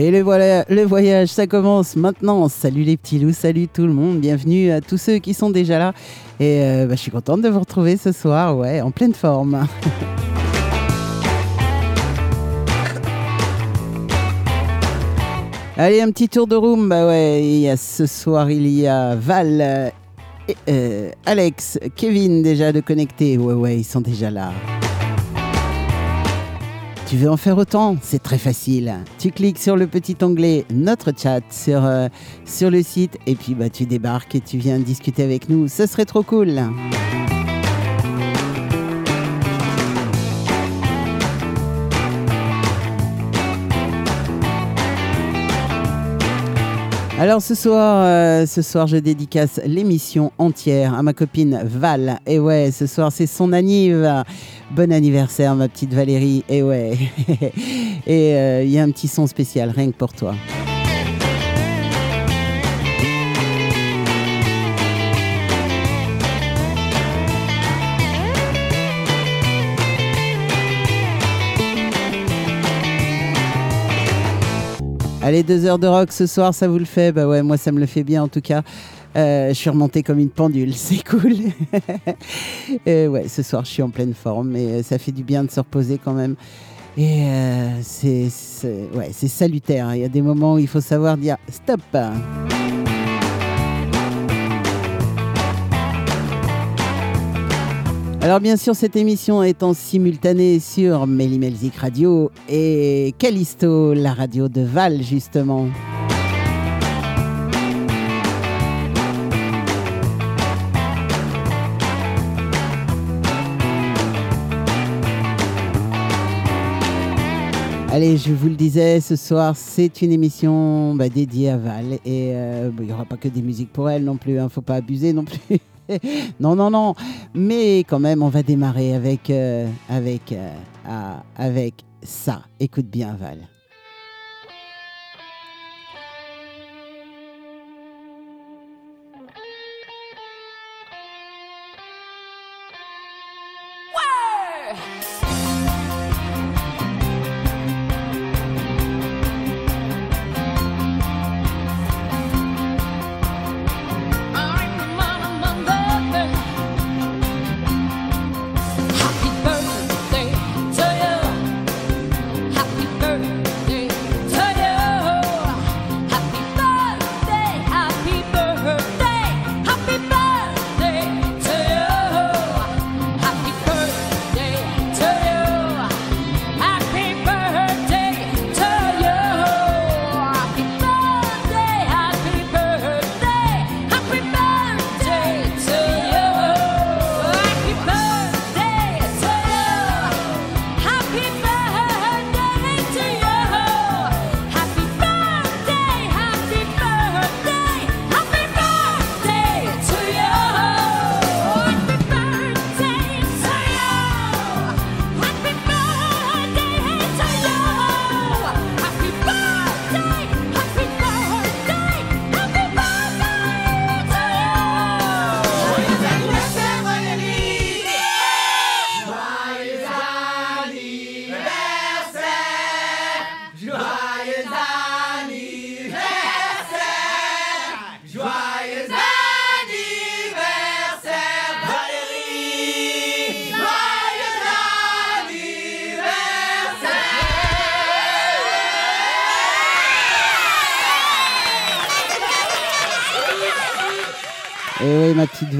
Et le voilà, le voyage, ça commence maintenant. Salut les petits loups, salut tout le monde, bienvenue à tous ceux qui sont déjà là. Et euh, bah, je suis contente de vous retrouver ce soir, ouais, en pleine forme. Allez, un petit tour de room. Bah ouais, il y a ce soir, il y a Val, euh, et, euh, Alex, Kevin déjà de connecter. Ouais, ouais, ils sont déjà là. Tu veux en faire autant C'est très facile. Tu cliques sur le petit onglet Notre chat sur, euh, sur le site et puis bah, tu débarques et tu viens discuter avec nous. Ce serait trop cool. Alors ce soir, euh, ce soir, je dédicace l'émission entière à ma copine Val. Et ouais, ce soir, c'est son anniv. Bon anniversaire, ma petite Valérie. Et ouais. Et euh, il y a un petit son spécial, rien que pour toi. Allez, deux heures de rock ce soir, ça vous le fait? Bah ouais, moi ça me le fait bien en tout cas. Euh, je suis remontée comme une pendule, c'est cool. Et ouais, ce soir je suis en pleine forme, mais ça fait du bien de se reposer quand même. Et euh, c'est ouais, salutaire. Il y a des moments où il faut savoir dire stop. Alors bien sûr, cette émission est en simultané sur Melzik Radio et Callisto, la radio de Val justement. Allez, je vous le disais, ce soir, c'est une émission bah, dédiée à Val. Et euh, il n'y aura pas que des musiques pour elle non plus, il hein, ne faut pas abuser non plus. non, non, non. Mais quand même, on va démarrer avec, euh, euh, ah, avec ça. Écoute bien, Val.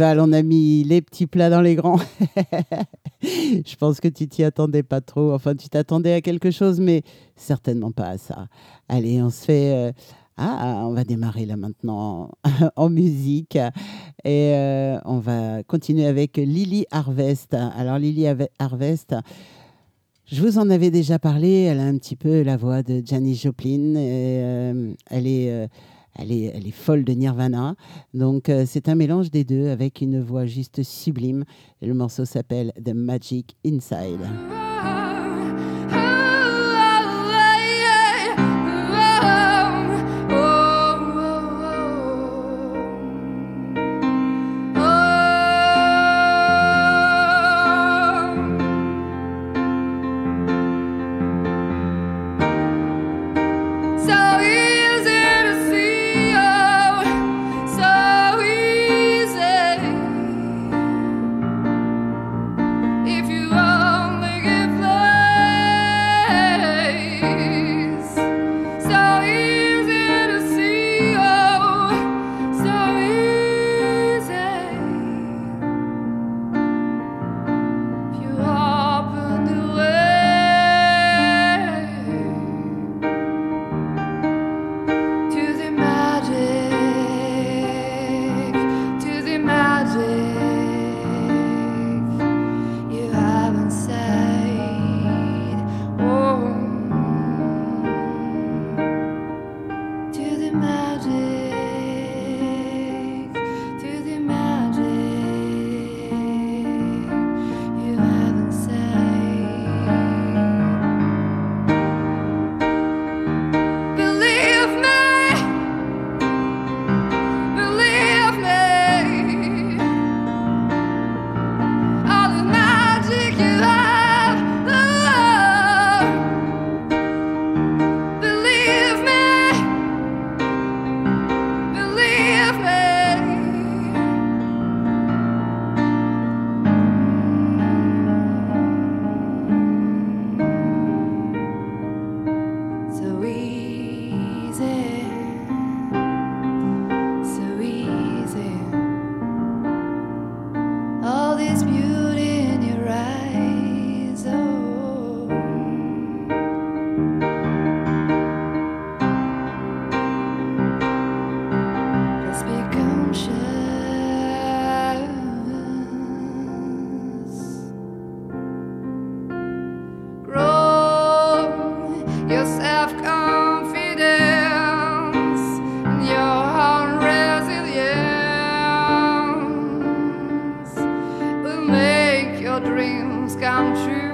On a mis les petits plats dans les grands. je pense que tu t'y attendais pas trop. Enfin, tu t'attendais à quelque chose, mais certainement pas à ça. Allez, on se fait. Euh, ah, on va démarrer là maintenant en musique et euh, on va continuer avec Lily Harvest. Alors Lily Harvest, je vous en avais déjà parlé. Elle a un petit peu la voix de Janis Joplin. Euh, elle est elle est, elle est folle de Nirvana. Donc euh, c'est un mélange des deux avec une voix juste sublime. Et le morceau s'appelle The Magic Inside. Come true.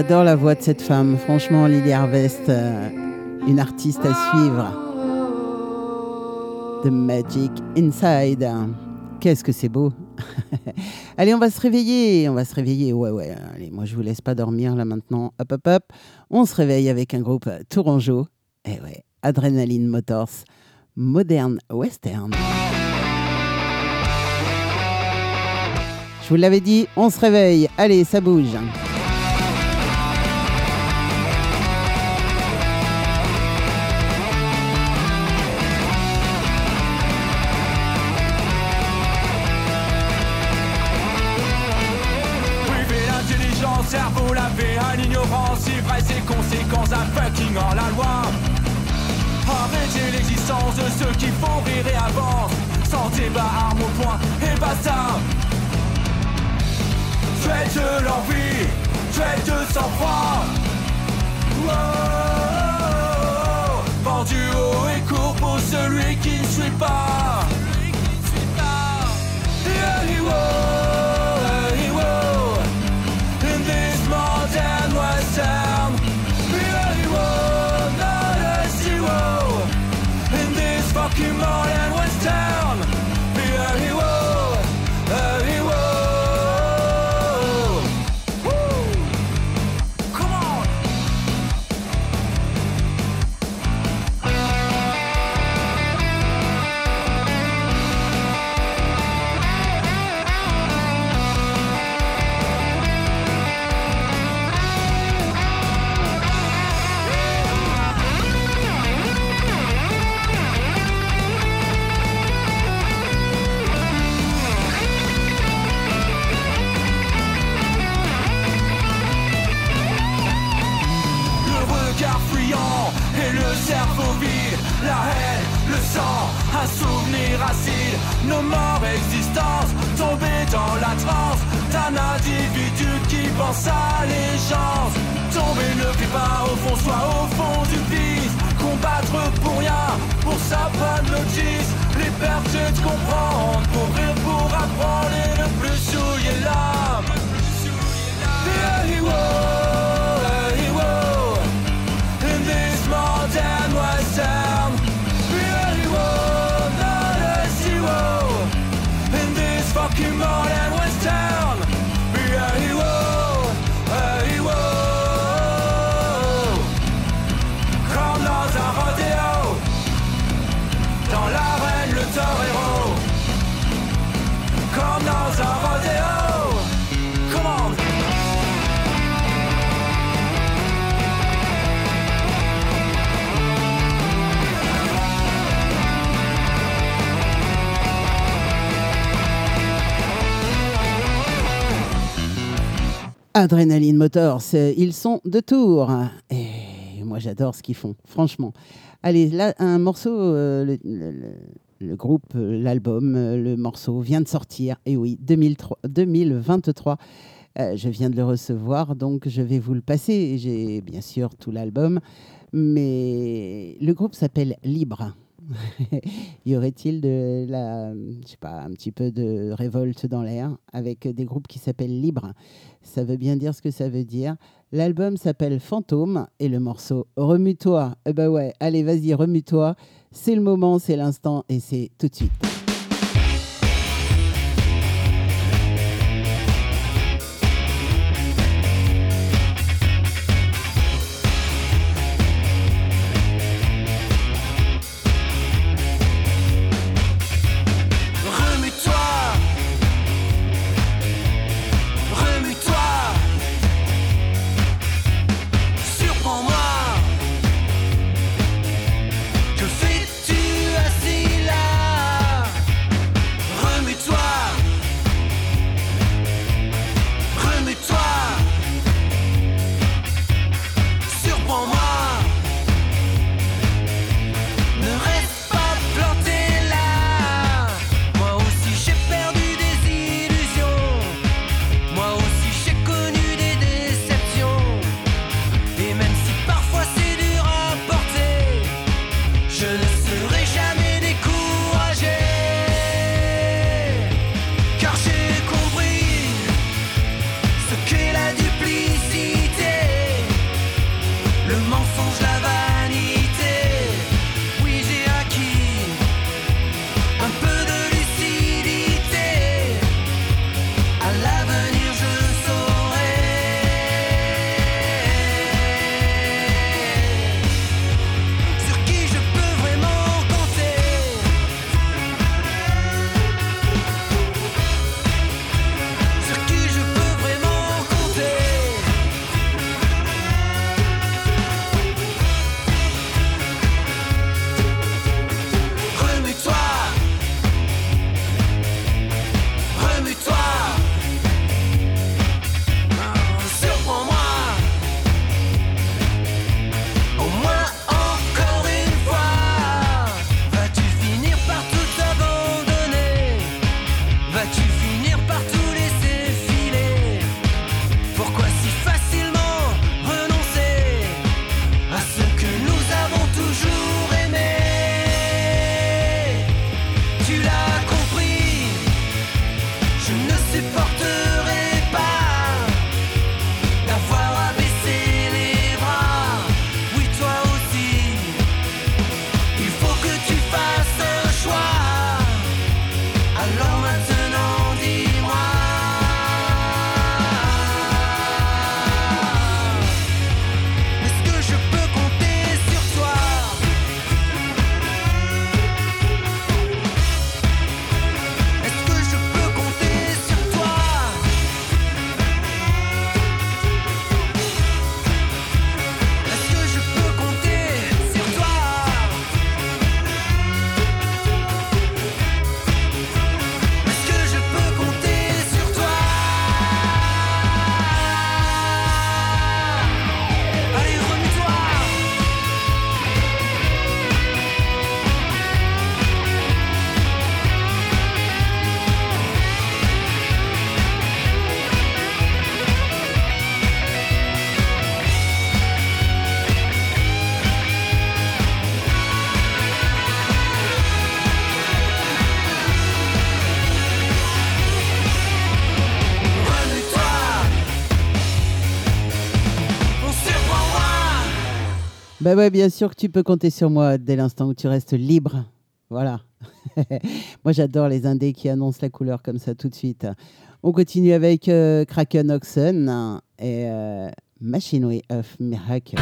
J'adore la voix de cette femme. Franchement, Lily Harvest, euh, une artiste à suivre. The Magic Inside. Qu'est-ce que c'est beau. Allez, on va se réveiller. On va se réveiller. Ouais, ouais. Allez, moi, je vous laisse pas dormir là maintenant. Hop, hop, hop. On se réveille avec un groupe tourangeau. Eh ouais. Adrenaline Motors. Modern Western. Je vous l'avais dit, on se réveille. Allez, ça bouge. Ses conséquences à fucking en la loi. Arrêtez l'existence de ceux qui font rire et avancent. Sans débat, arme au point et basta. Faites de l'envie, faites de sang-froid. Wow. Vendu haut et court pour celui qui ne suit pas. Fuyant et le cerveau vide. La haine, le sang, un souvenir acide. Nos morts existences tombées dans la transe D'un individu qui pense à l'égence. Tomber ne fait pas au fond, soit au fond du vice. Combattre pour rien, pour sa bonne notice. Les pertes de comprendre, pour rire, pour apprendre Et ne plus souiller l'âme Adrenaline Motors, euh, ils sont de tour. Et moi, j'adore ce qu'ils font, franchement. Allez, là, un morceau, euh, le, groupe, euh, l'album, le morceau vient de sortir. Et oui, 2003 2023. Euh, je viens de le recevoir, donc je vais vous le passer. J'ai bien sûr tout l'album, mais le groupe s'appelle Libre. y aurait-il de la, je sais pas, un petit peu de révolte dans l'air avec des groupes qui s'appellent Libre? Ça veut bien dire ce que ça veut dire. L'album s'appelle Fantôme et le morceau Remue-toi. Eh ben ouais, allez, vas-y, remue-toi. C'est le moment, c'est l'instant et c'est tout de suite. Bah bien sûr que tu peux compter sur moi dès l'instant où tu restes libre. Voilà. moi, j'adore les indés qui annoncent la couleur comme ça tout de suite. On continue avec euh, Kraken Oxen et euh, Machinery of Miracle.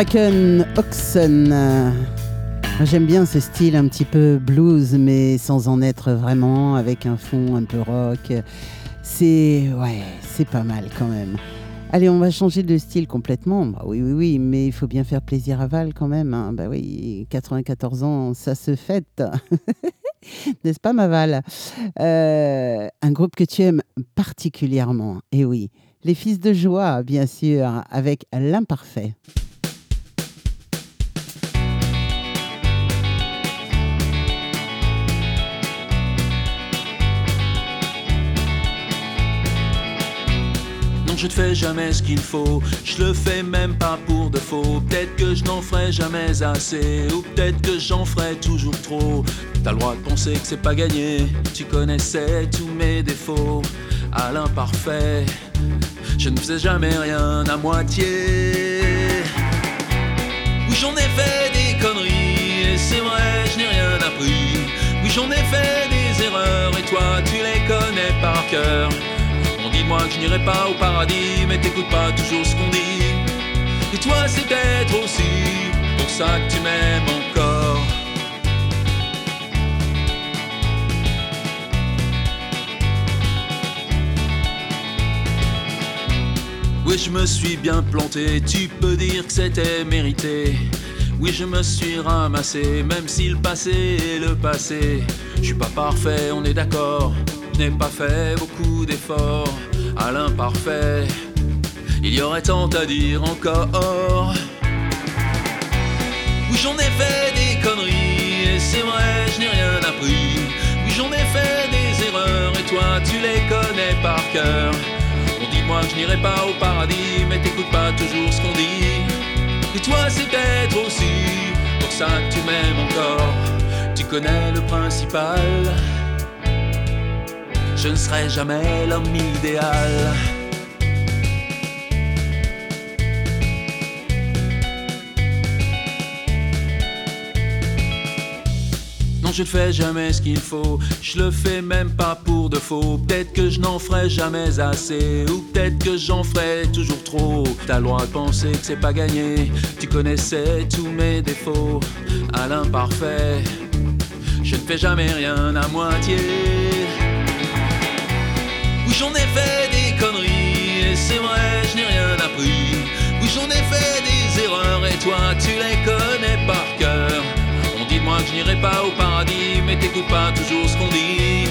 Kraken Oxen. J'aime bien ce style un petit peu blues, mais sans en être vraiment, avec un fond un peu rock. C'est ouais, c'est pas mal quand même. Allez, on va changer de style complètement. Bah oui, oui, oui, mais il faut bien faire plaisir à Val quand même. hein. Bah oui, 94 ans, ça se fête. N'est-ce pas, ma Val? Euh, Un groupe que tu aimes particulièrement. Et oui, les Fils de Joie, bien sûr, avec l'imparfait. Je ne fais jamais ce qu'il faut, je le fais même pas pour de faux. Peut-être que je n'en ferai jamais assez, ou peut-être que j'en ferai toujours trop. T'as le droit de penser que c'est pas gagné, tu connaissais tous mes défauts. À l'imparfait, je ne faisais jamais rien à moitié. Oui, j'en ai fait des conneries, et c'est vrai, je n'ai rien appris. Oui, j'en ai fait des erreurs, et toi, tu les connais par cœur. On dit de moi que je n'irai pas au paradis, mais t'écoutes pas toujours ce qu'on dit. Et toi, c'est peut-être aussi pour ça que tu m'aimes encore. Oui, je me suis bien planté, tu peux dire que c'était mérité. Oui, je me suis ramassé, même si le passé est le passé. Je suis pas parfait, on est d'accord. Je n'ai pas fait beaucoup d'efforts à l'imparfait. Il y aurait tant à dire encore. Oui, j'en ai fait des conneries, et c'est vrai, je n'ai rien appris. Oui, j'en ai fait des erreurs, et toi, tu les connais par cœur. On dit moi je n'irai pas au paradis, mais t'écoutes pas toujours ce qu'on dit. Et toi, c'est peut-être aussi pour ça que tu m'aimes encore. Tu connais le principal. Je ne serai jamais l'homme idéal. Non, je ne fais jamais ce qu'il faut, je le fais même pas pour de faux. Peut-être que je n'en ferai jamais assez, ou peut-être que j'en ferai toujours trop. T'as le droit de penser que c'est pas gagné, tu connaissais tous mes défauts. À l'imparfait, je ne fais jamais rien à moitié. Oui, j'en ai fait des conneries, et c'est vrai, je n'ai rien appris. Oui, j'en ai fait des erreurs, et toi, tu les connais par cœur. On dit de moi que je n'irai pas au paradis, mais t'écoutes pas toujours ce qu'on dit.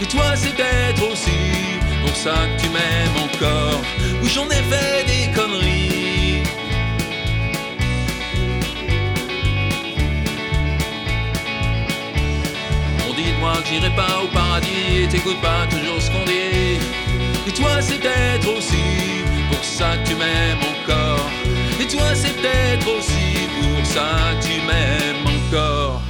Et toi, c'est peut-être aussi pour ça que tu m'aimes encore. Oui, j'en ai fait des conneries. Moi j'irai pas au paradis et t'écoutes pas toujours ce qu'on dit. Et toi c'est peut-être aussi pour ça que tu m'aimes encore. Et toi c'est peut-être aussi pour ça que tu m'aimes encore.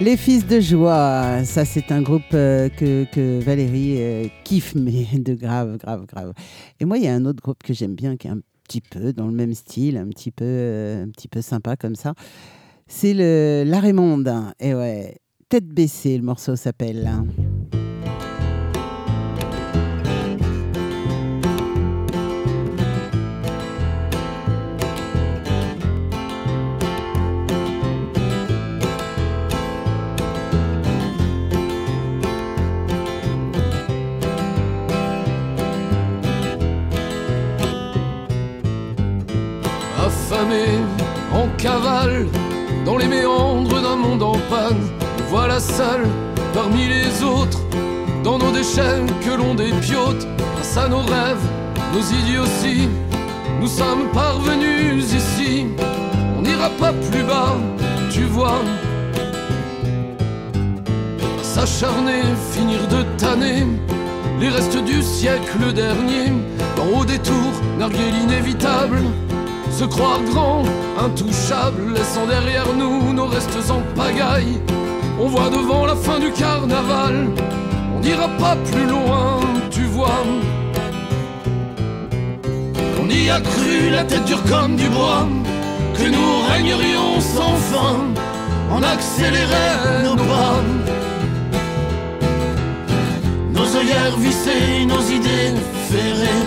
Les Fils de Joie, ça c'est un groupe euh, que, que Valérie euh, kiffe, mais de grave, grave, grave. Et moi, il y a un autre groupe que j'aime bien, qui est un petit peu dans le même style, un petit peu, euh, un petit peu sympa comme ça. C'est le La Raymonde. Et ouais, tête baissée, le morceau s'appelle. Les méandres d'un monde en panne. Voilà seuls parmi les autres, dans nos déchets que l'on dépiote, grâce à nos rêves, nos idioties. Nous sommes parvenus ici, on n'ira pas plus bas, tu vois. S'acharner, finir de tanner les restes du siècle dernier, dans au détour, narguer l'inévitable se croire grand, intouchable, laissant derrière nous nos restes en pagaille. On voit devant la fin du carnaval, on n'ira pas plus loin, tu vois. On y a cru, la tête dure comme du bois, que nous régnerions sans fin, on accélérait nos pas. Nos œillères vissées, nos idées ferrées,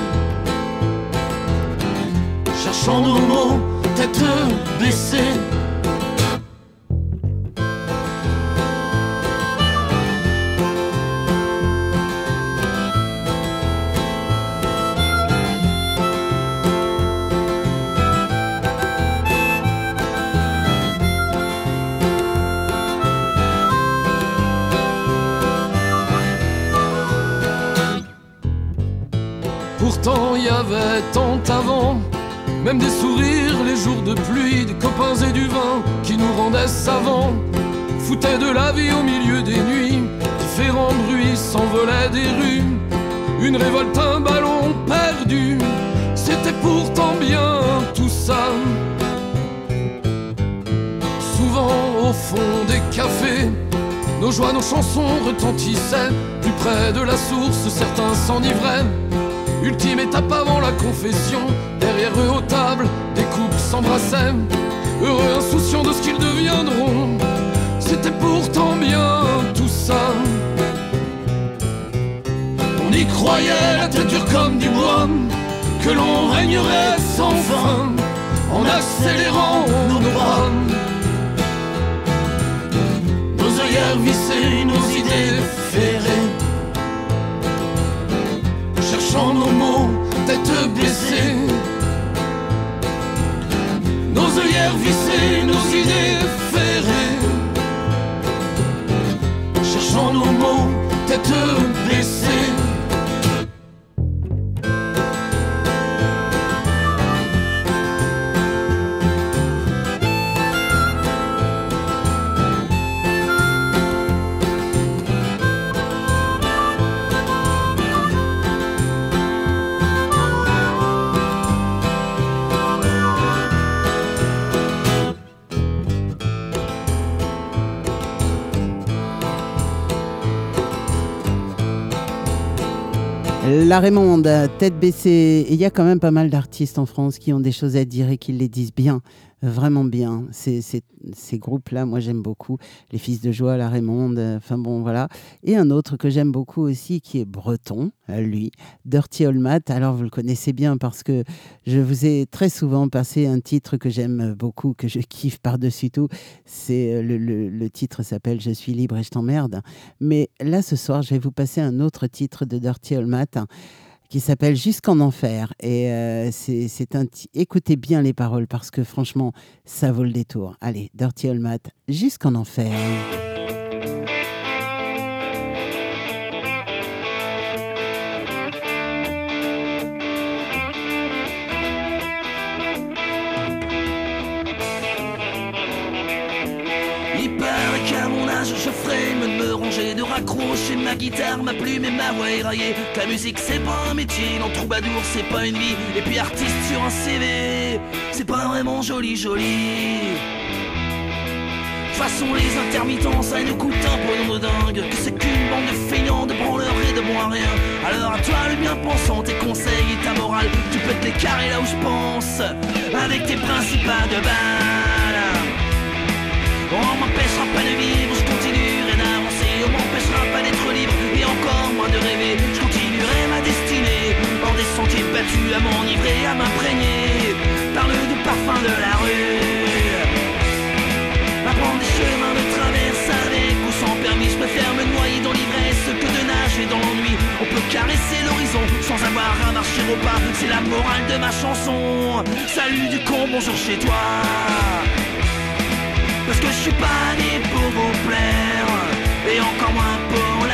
cherchant nos mots, tête baissée. Pourtant y avait tant avant, même des sourires les jours de pluie, des copains et du vin qui nous rendaient savants, foutaient de la vie au milieu des nuits, différents bruits s'envolaient des rues, une révolte, un ballon perdu, c'était pourtant bien tout ça. Souvent au fond des cafés, nos joies, nos chansons retentissaient, plus près de la source, certains s'enivraient. Ultime étape avant la confession, derrière eux aux tables, des couples s'embrassaient, heureux insouciants de ce qu'ils deviendront. C'était pourtant bien tout ça. On y croyait, la tête dure comme du bois, que l'on régnerait sans fin, en accélérant nos bras. Nos œillères vissées, nos idées ferrées cherchant nos mots, tête blessée. Nos œillères vissées, nos idées ferrées. Cherchant nos mots, tête blessée. La Raymonde, tête baissée. Il y a quand même pas mal d'artistes en France qui ont des choses à dire et qui les disent bien, vraiment bien. Ces, groupes-là, moi j'aime beaucoup. Les Fils de Joie, La Raymonde, euh, enfin bon, voilà. Et un autre que j'aime beaucoup aussi qui est breton, euh, lui, Dirty Old Matt. Alors vous le connaissez bien parce que je vous ai très souvent passé un titre que j'aime beaucoup, que je kiffe par-dessus tout. C'est euh, le, titre s'appelle Je suis libre et je t'emmerde. Mais là, ce soir, je vais vous passer un autre titre de Dirty Old Matt hein, qui s'appelle Jusqu'en enfer. Et euh, c'est un. Écoutez bien les paroles parce que franchement, ça vaut le détour. Allez, Dirty Old Matt, Jusqu'en enfer. Ma guitare, ma plume et ma voix éraillée. Que la musique c'est pas un métier, non troubadour c'est pas une vie. Et puis artiste sur un CV, c'est pas vraiment joli joli. Façon les intermittents ça nous coûte un peu de dingue Que c'est qu'une bande de feignants, de branleurs et de à rien Alors à toi le bien pensant, tes conseils et ta morale Tu peux te les carrer là où je pense Avec tes principes à de balles on m'empêchera pas de vivre, de rêver. Je continuerai ma destinée. Dans des sentiers battus à m'enivrer, à m'imprégner. Par le doux parfum de la rue. Apprendre des chemins de traverse avec ou sans permis. Je préfère me noyer dans l'ivresse que de nager dans l'ennui. On peut caresser l'horizon sans avoir à marcher au pas. C'est la morale de ma chanson. Salut du con, bonjour chez toi. Parce que je suis pas né pour vous plaire. Et encore moins pour la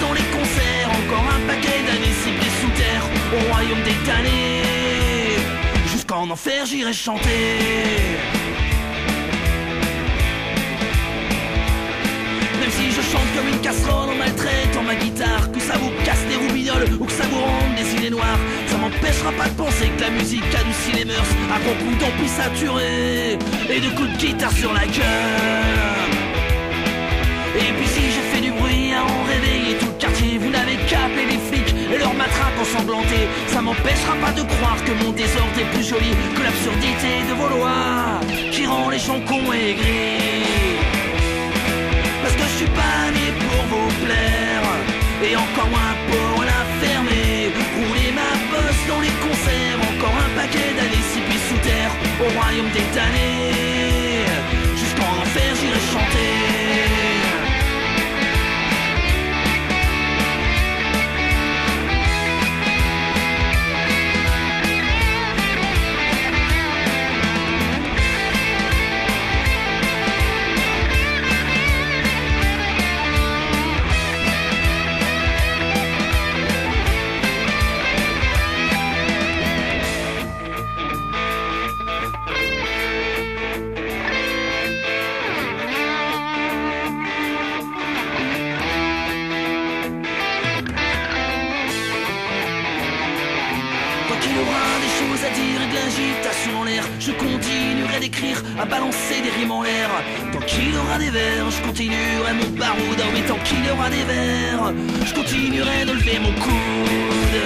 dans les concerts. Encore un paquet d'années ciblées sous terre Au royaume des damnés. Jusqu'en enfer j'irai chanter. Même si je chante comme une casserole en maltraitant ma guitare. Que ça vous casse les roubignoles ou que ça vous rende des idées noires. Ça m'empêchera pas de penser que la musique adoucit les mœurs. À bon coup d'ampli saturé et de coups de guitare sur la gueule? Et puis si Ça m'empêchera pas de croire que mon désordre est plus joli que l'absurdité de vos lois qui rend les gens cons et gris. Parce que je suis pas né pour vous plaire et encore moins pour la fermer. Rouler ma bosse dans les concerts, encore un paquet d'années pieds sous terre au royaume des damnés. Jusqu'en enfer j'irai chanter. À balancer des rimes en l'air. Tant qu'il aura des vers, je continuerai mon baroud. Oui, tant qu'il aura des vers, je continuerai de lever mon coude.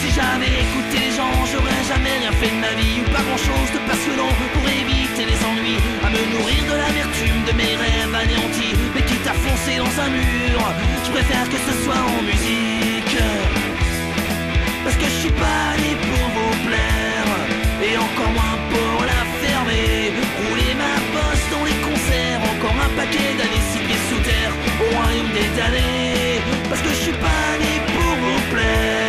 Si j'avais écouté les gens, j'aurais jamais rien fait de ma vie ou pas grand chose de passionnant pour éviter les ennuis. À me nourrir de l'amertume de mes rêves anéantis, mais quitte à foncer dans un mur, je préfère que ce soit en musique. Parce que je suis pas né pour vous plaire Et encore moins pour paquet d'années pieds sous terre Au royaume des damnés Parce que je suis pas né pour vous plaire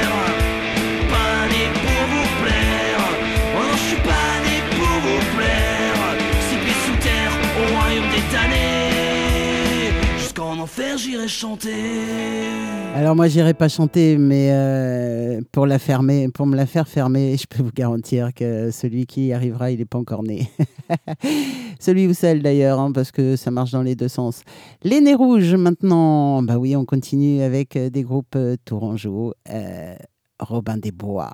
Alors moi, j'irai pas chanter, mais euh, pour la fermer, pour me la faire fermer, je peux vous garantir que celui qui y arrivera, il n'est pas encore né. celui ou celle d'ailleurs, hein, parce que ça marche dans les deux sens. Les nez rouges maintenant. Bah oui, on continue avec euh, des groupes euh, tourangeaux. Robin des Bois.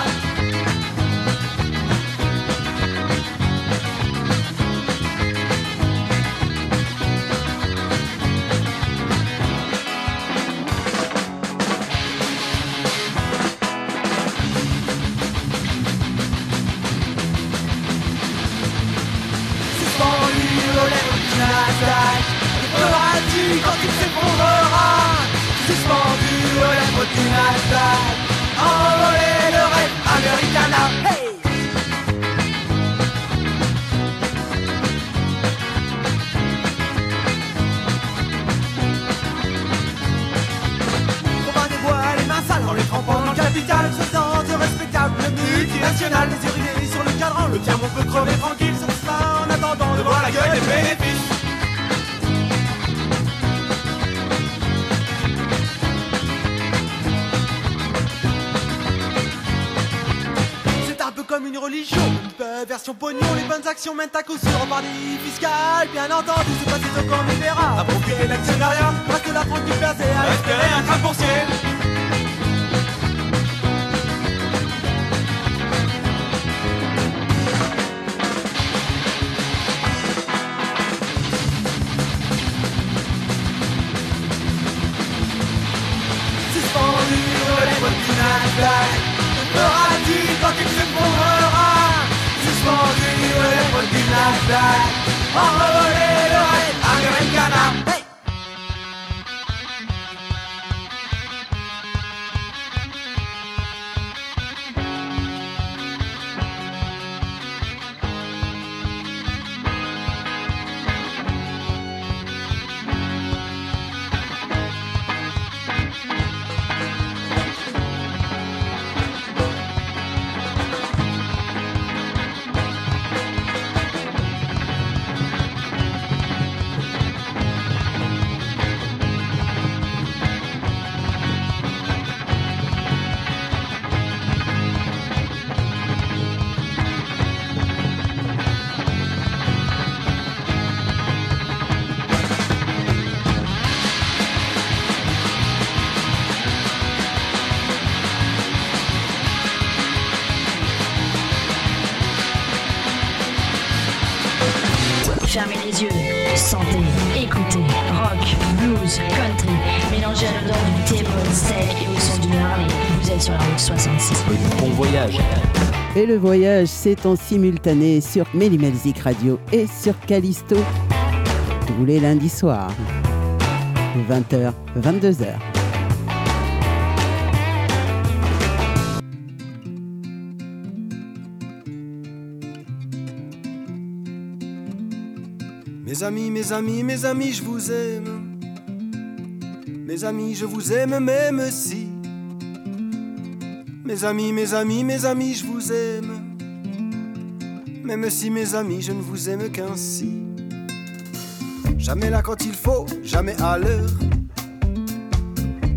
multinational Les rivés sur le cadran, le tien on peut crever tranquille sur ça En attendant de voir la gueule des bénéfices C'est un peu comme une religion, une version pognon, les bonnes actions mènent à coup sûr au paradis fiscal. Bien entendu, c'est pas ce qu'on me verra. À procurer l'actionnariat, reste la France du percé, à espérer un train boursier. Nasdaq Que feras-tu quand il s'effondrera Suspendu aux lèvres du le Et le voyage, c'est en simultané sur Mélimelzik Radio et sur Callisto. Tous les lundis soirs, 20h, 22h. Mes amis, mes amis, mes amis, je vous aime. Mes amis, je vous aime même si. Mes amis, mes amis, mes amis, je vous aime. Même si mes amis, je ne vous aime qu'ainsi. Jamais là quand il faut, jamais à l'heure.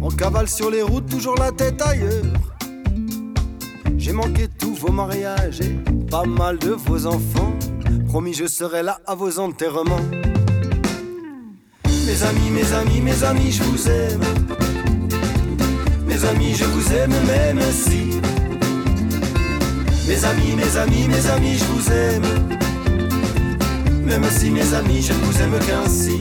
On cavale sur les routes, toujours la tête ailleurs. J'ai manqué tous vos mariages et pas mal de vos enfants. Promis, je serai là à vos enterrements. Mes amis, mes amis, mes amis, je vous aime. Mes amis, je vous aime même si. Mes amis, mes amis, mes amis, je vous aime. Même si mes amis, je ne vous aime qu'ainsi.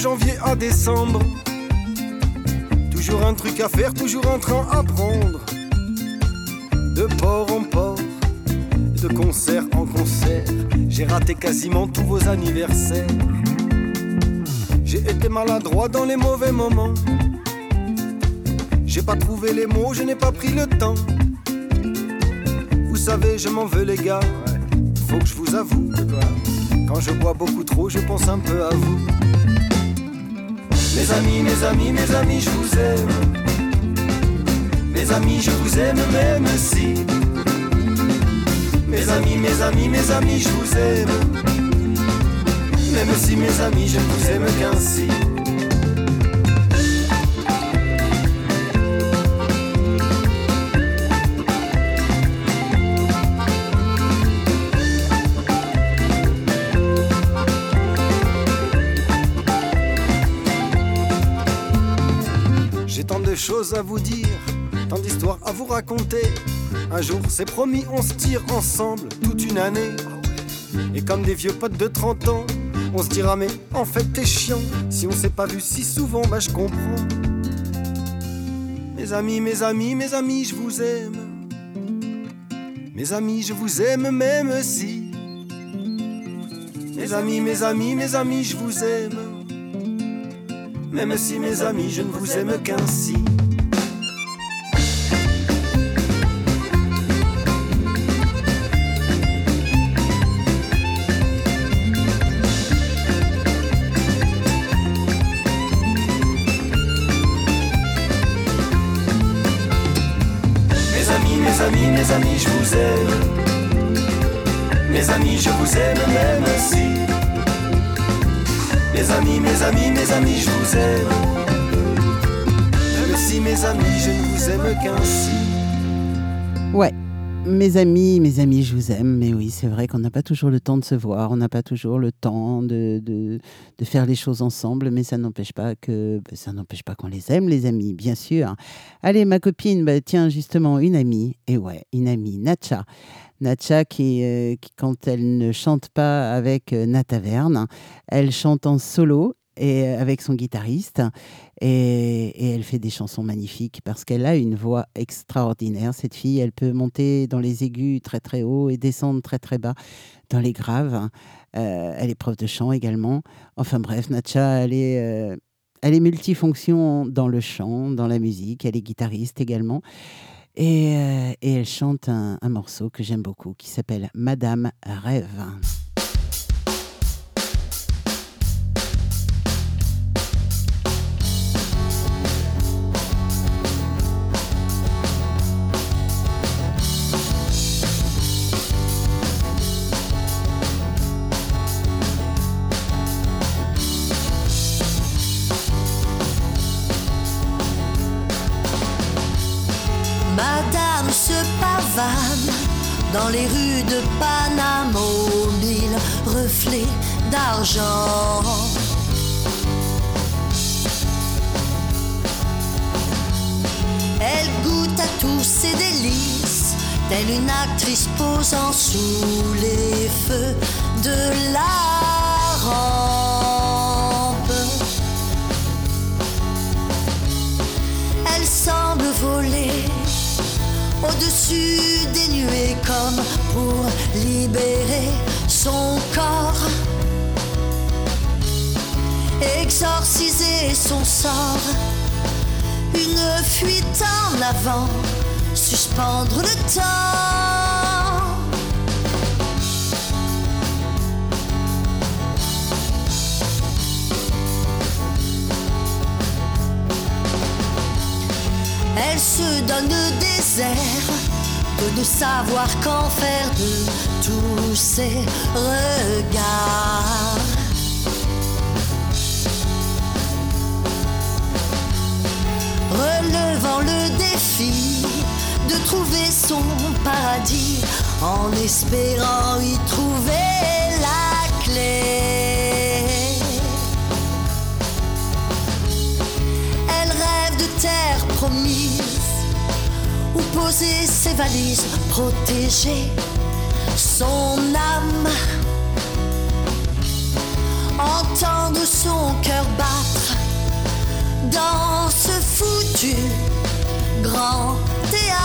Janvier à décembre. Toujours un truc à faire, toujours un train à prendre. De port en port, de concert en concert. J'ai raté quasiment tous vos anniversaires. J'ai été maladroit dans les mauvais moments. J'ai pas trouvé les mots, je n'ai pas pris le temps. Vous savez, je m'en veux les gars. Faut que je vous avoue. Quand je bois beaucoup trop, je pense un peu à vous. Mes amis, mes amis, mes amis, je vous aime. Mes amis, je vous aime même si. Mes amis, mes amis, mes amis, je vous aime. Même si mes amis, je vous aime qu'ainsi. Choses à vous dire, tant d'histoires à vous raconter. Un jour, c'est promis, on se tire ensemble toute une année. Et comme des vieux potes de 30 ans, on se dira mais en fait t'es chiant. Si on s'est pas vu si souvent, bah je comprends. Mes amis, mes amis, mes amis, je vous aime. Mes amis, je vous aime même si. Mes amis, mes amis, mes amis, je vous aime. Même si mes amis, je ne vous aime qu'ainsi. Mes amis, mes amis, mes amis, je vous aime. Mes amis, je vous aime même si. Mes amis, mes amis, mes amis, je vous aime. Même si mes amis, je ne vous aime qu'ainsi. Ouais. Mes amis, mes amis, je vous aime, mais oui, c'est vrai qu'on n'a pas toujours le temps de se voir, on n'a pas toujours le temps de, de, de faire les choses ensemble, mais ça n'empêche pas que bah, ça n'empêche pas qu'on les aime, les amis, bien sûr. Allez, ma copine, bah, tiens, justement, une amie, et ouais, une amie, Natcha. Natcha, qui, euh, qui, quand elle ne chante pas avec euh, Nataverne, elle chante en solo et euh, avec son guitariste. Et, elle fait des chansons magnifiques parce qu'elle a une voix extraordinaire. Cette fille, elle peut monter dans les aigus très très haut et descendre très très bas dans les graves. Euh, elle est prof de chant également. Enfin bref, Natcha, elle est, elle est multifonction dans le chant, dans la musique. Elle est guitariste également. Et, euh, et elle chante un morceau que j'aime beaucoup qui s'appelle Madame Rêve. Les rues de Panama, aux mille reflets d'argent. Elle goûte à tous ses délices, telle une actrice posant sous les feux de la rampe. Elle semble voler au-dessus des nuées comme pour libérer son corps. Exorciser son sort, une fuite en avant, suspendre le temps. Elle se donne des airs de ne savoir qu'en faire de tous ses regards. Relevant le défi de trouver son paradis en espérant y trouver valises, protéger son âme, entendre son cœur battre dans ce foutu grand théâtre.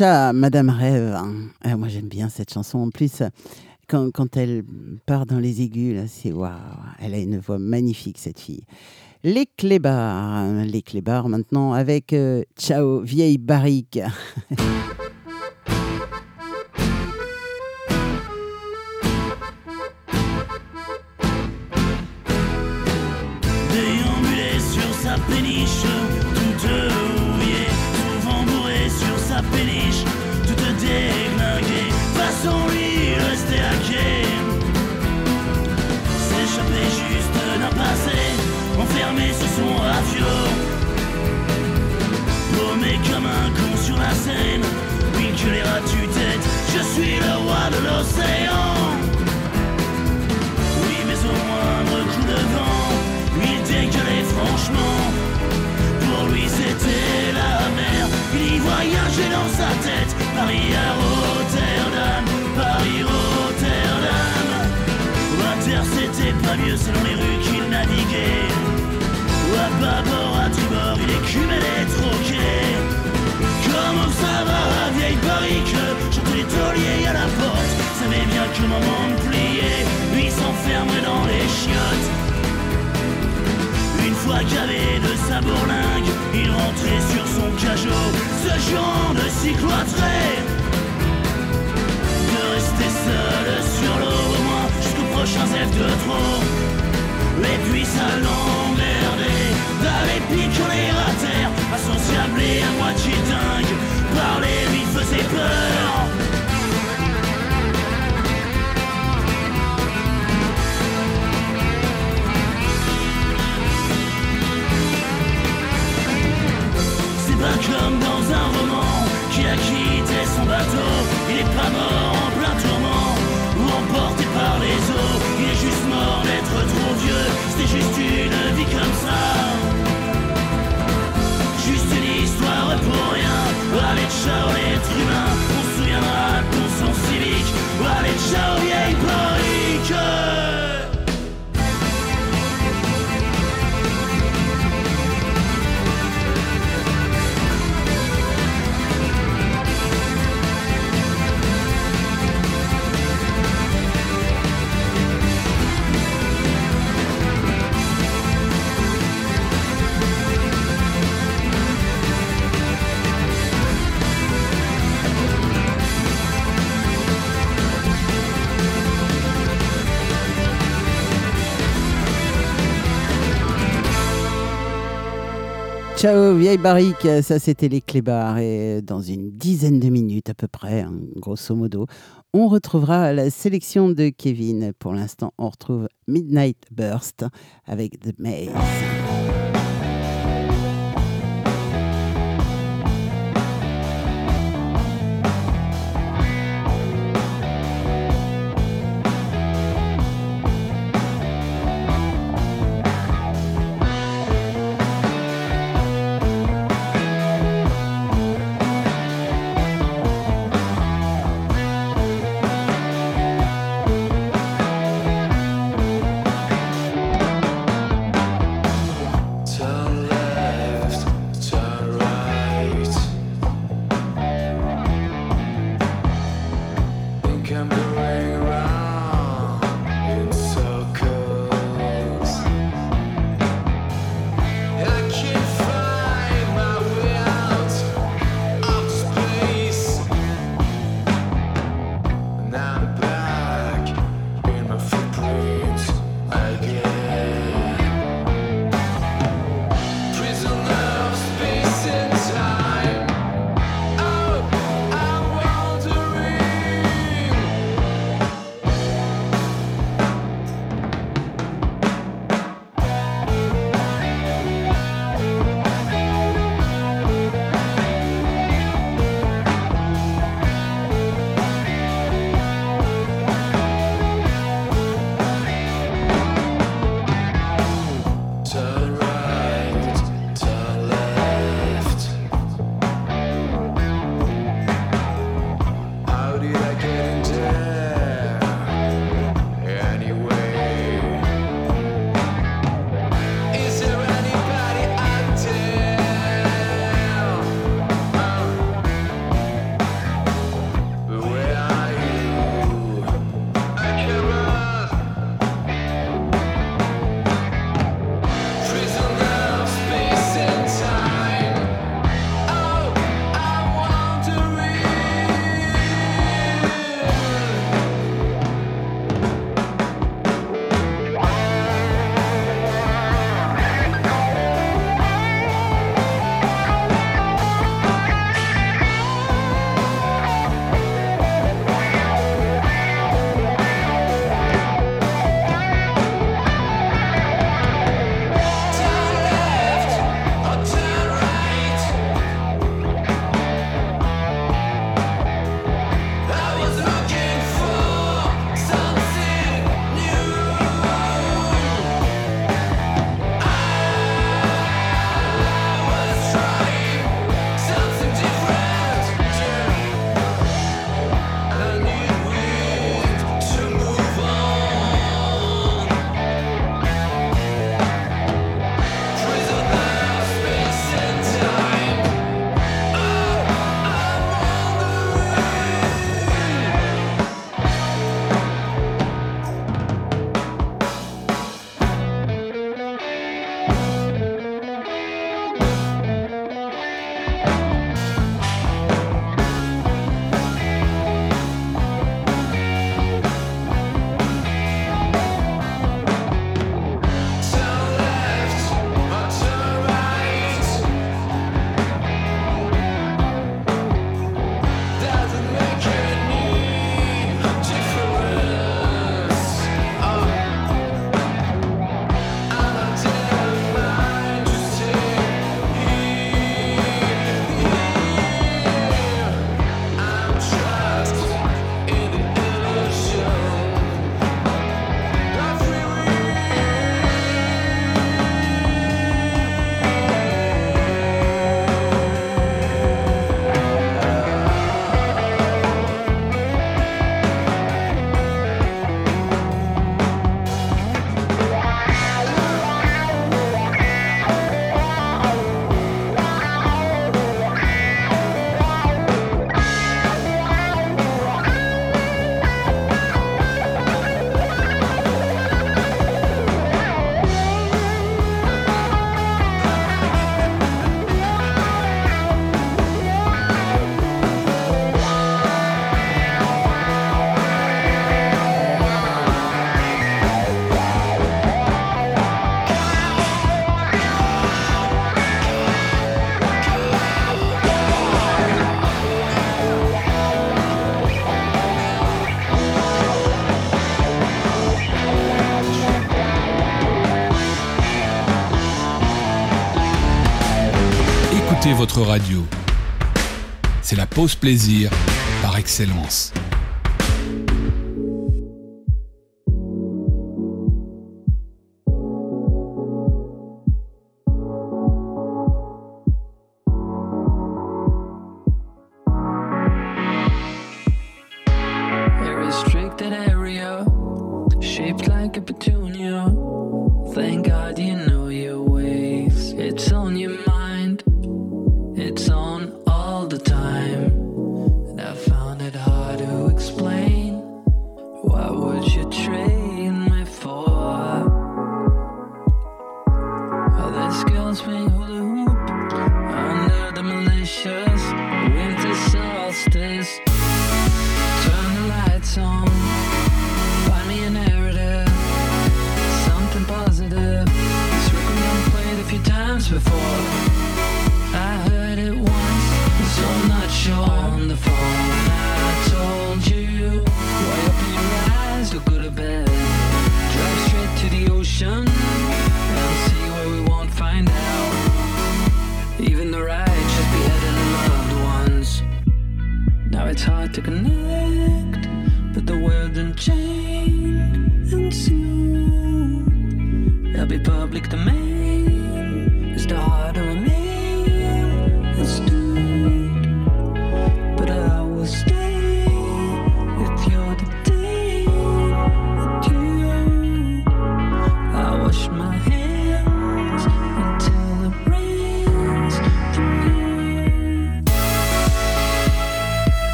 Natcha, Madame Rêve. Ah, moi, j'aime bien cette chanson. En plus, quand, elle part dans les aigus, c'est waouh. Elle a une voix magnifique, cette fille. Les clébards. Les clébards maintenant avec euh, Ciao, vieille barrique. comme un con sur la scène, puis que les tu tête, je suis le roi de l'océan. Oui, mais au moindre coup de vent, il dégueulait franchement. Pour lui, c'était la mer, il y voyageait dans sa tête, Paris à fois qu'avait de sa bourlingue, il rentrait sur son cajot, ce genre de s'y. De rester seul sur l'eau, au moins jusqu'au prochain zèle de trop. Et puis ça l'emmerdait d'aller picoler à terre, associable et à moitié dingue. Parler lui faisait peur. Comme dans un roman qui a quitté son bateau. Il est pas mort en plein tourment ou emporté par les eaux. Il est juste mort d'être trop vieux. C'était juste une vie comme ça. Juste une histoire pour rien. Allez, ciao Ciao, vieille barrique, ça c'était les clébards. Et dans une dizaine de minutes à peu près, hein, grosso modo, on retrouvera la sélection de Kevin. Pour l'instant, on retrouve Midnight Burst avec The Maze. votre radio. C'est la pause plaisir par excellence. There is area shaped like a potato.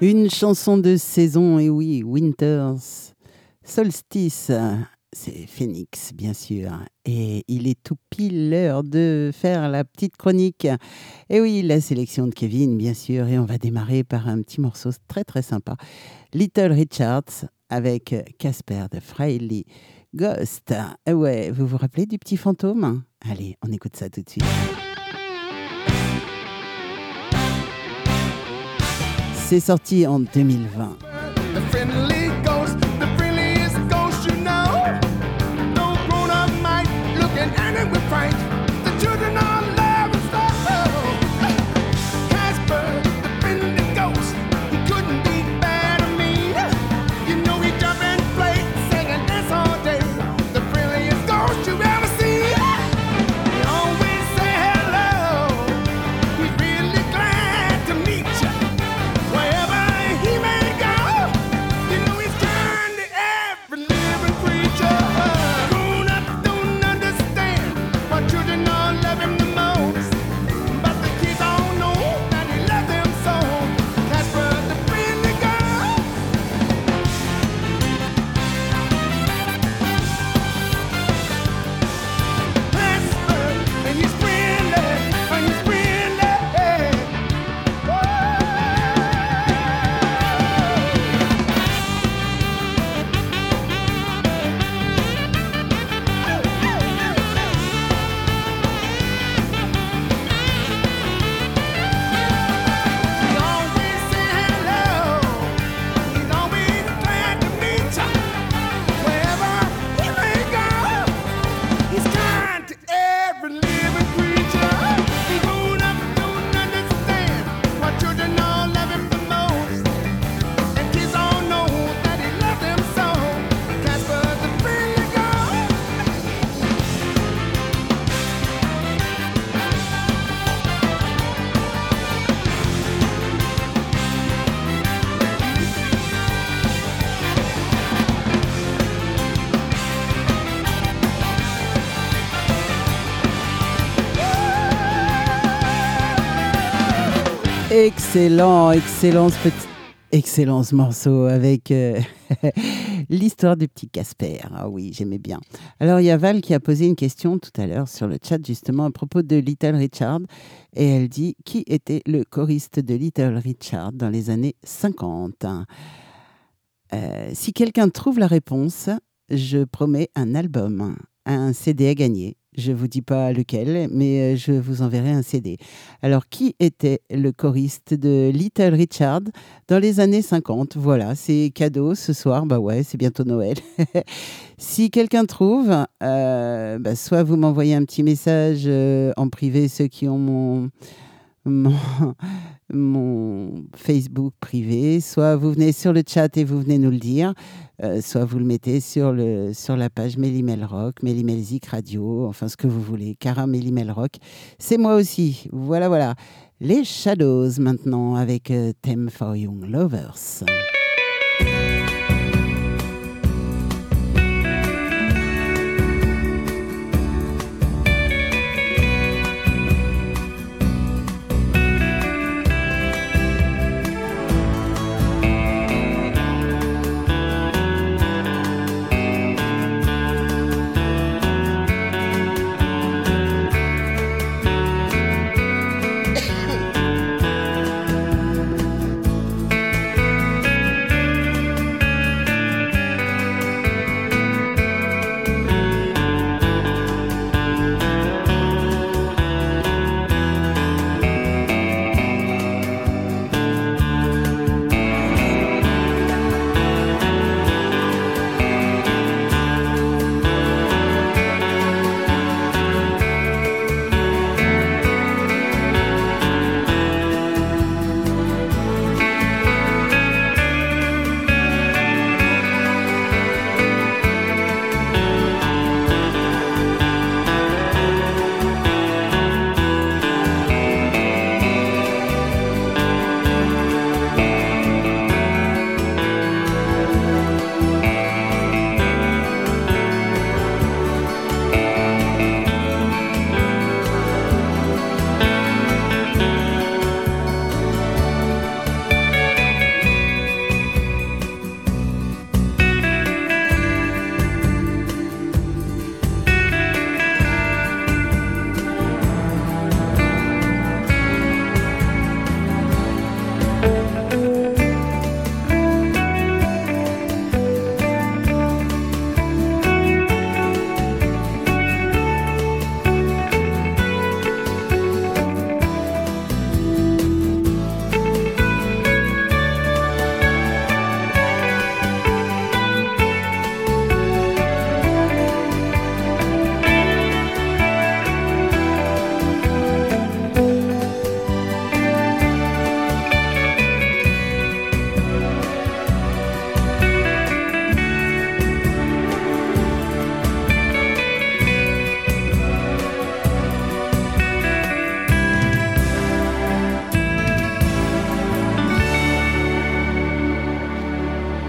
Une chanson de saison, et oui, Winters, Solstice, c'est Phoenix bien sûr. Et il est tout pile l'heure de faire la petite chronique. Et oui, la sélection de Kevin bien sûr, et on va démarrer par un petit morceau très très sympa. Little Richards avec Casper de Freiley. Ghost. Euh, ouais, vous vous rappelez du petit fantôme? Allez, on écoute ça tout de suite. C'est sorti en 2020. Excellent, excellent ce. Excellent ce morceau avec euh, l'histoire du petit Casper. Ah oui, j'aimais bien. Alors il y a Val qui a posé une question tout à l'heure sur le chat justement à propos de Little Richard et elle dit qui était le choriste de Little Richard dans les années 50 Euh, Si quelqu'un trouve la réponse, je promets un album, un CD à gagner. Je vous dis pas lequel, mais euh, je vous enverrai un CD. Alors, qui était le choriste de Little Richard dans les années 50 Voilà, c'est cadeau ce soir. Bah ouais, c'est bientôt Noël. si quelqu'un trouve, euh, bah, soit vous m'envoyez un petit message euh, en privé, ceux qui ont mon, mon Facebook privé, soit vous venez sur le chat et vous venez nous le dire, euh, soit vous le mettez sur, le, sur la page Mélimel Rock, Mélimel Zik Radio, enfin ce que vous voulez, Cara Mélimel Rock. C'est moi aussi. Voilà, voilà. Les Shadows maintenant avec euh, Theme for Young Lovers.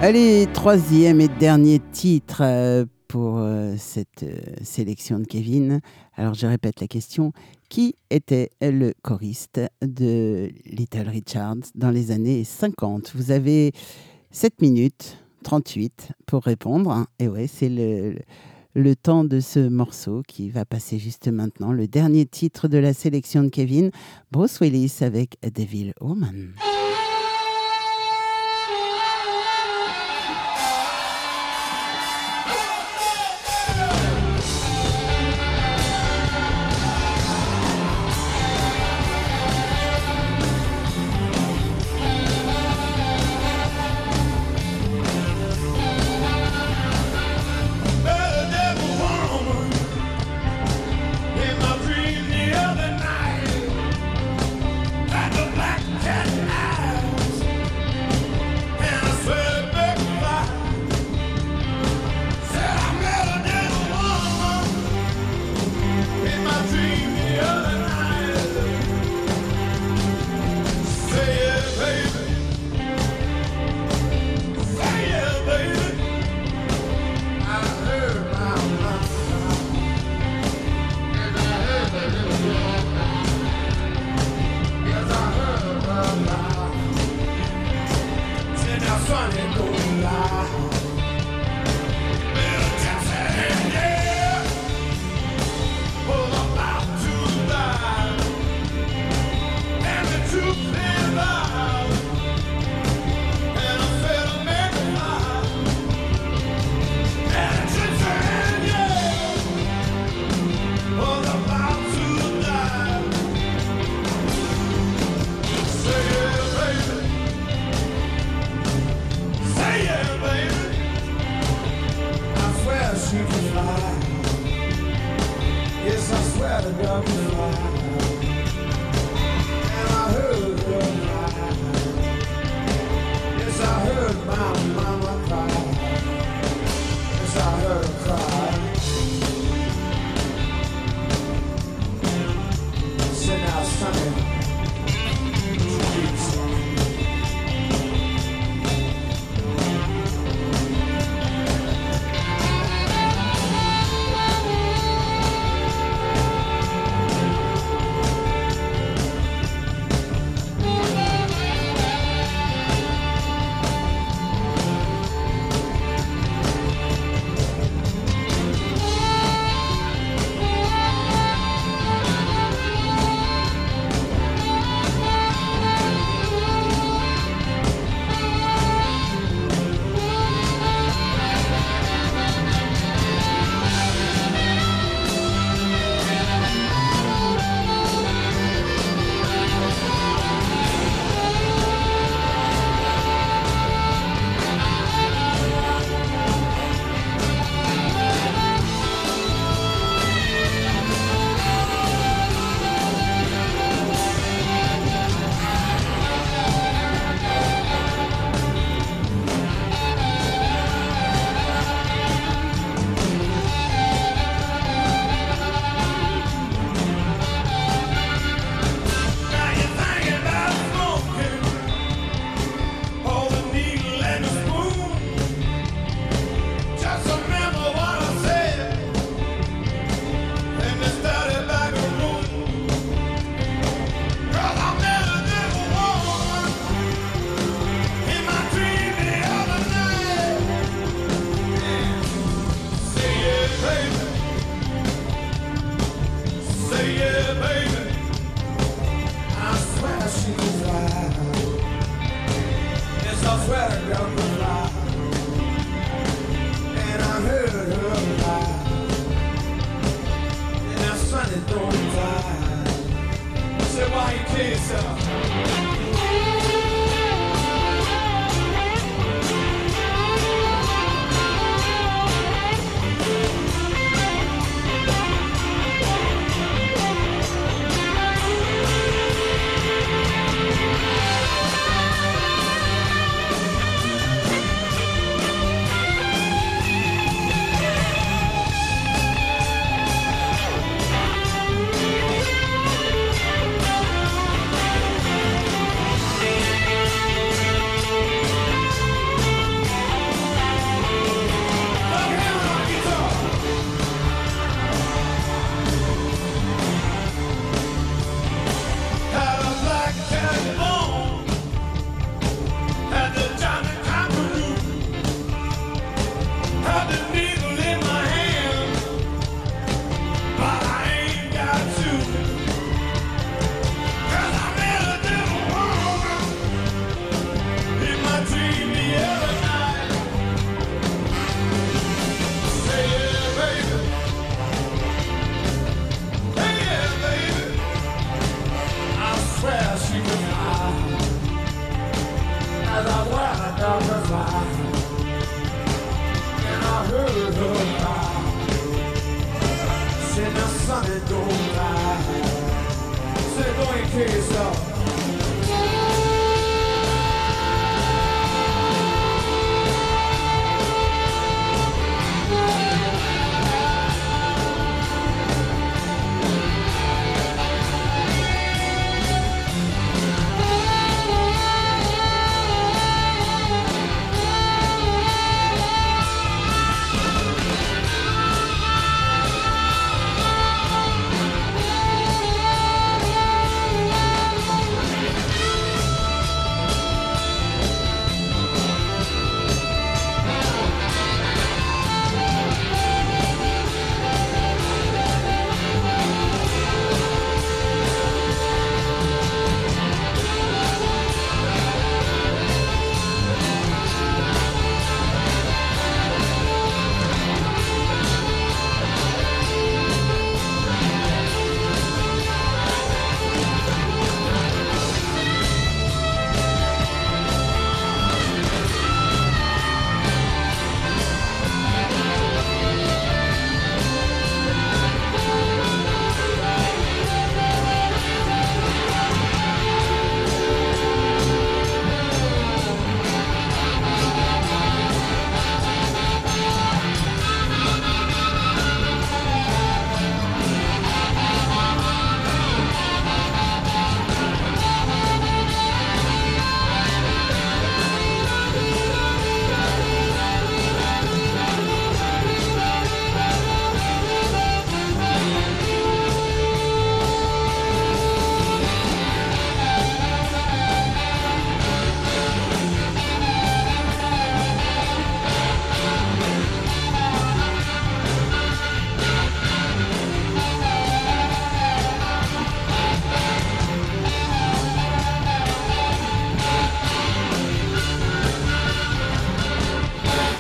Allez, troisième et dernier titre euh, pour euh, cette euh, sélection de Kevin. Alors je répète la question. Qui était le choriste de Little Richard dans les années 50 Vous avez 7 minutes 38 pour répondre. Et ouais, c'est le, le temps de ce morceau qui va passer juste maintenant. Le dernier titre de la sélection de Kevin, Bruce Willis avec Devil Woman. running.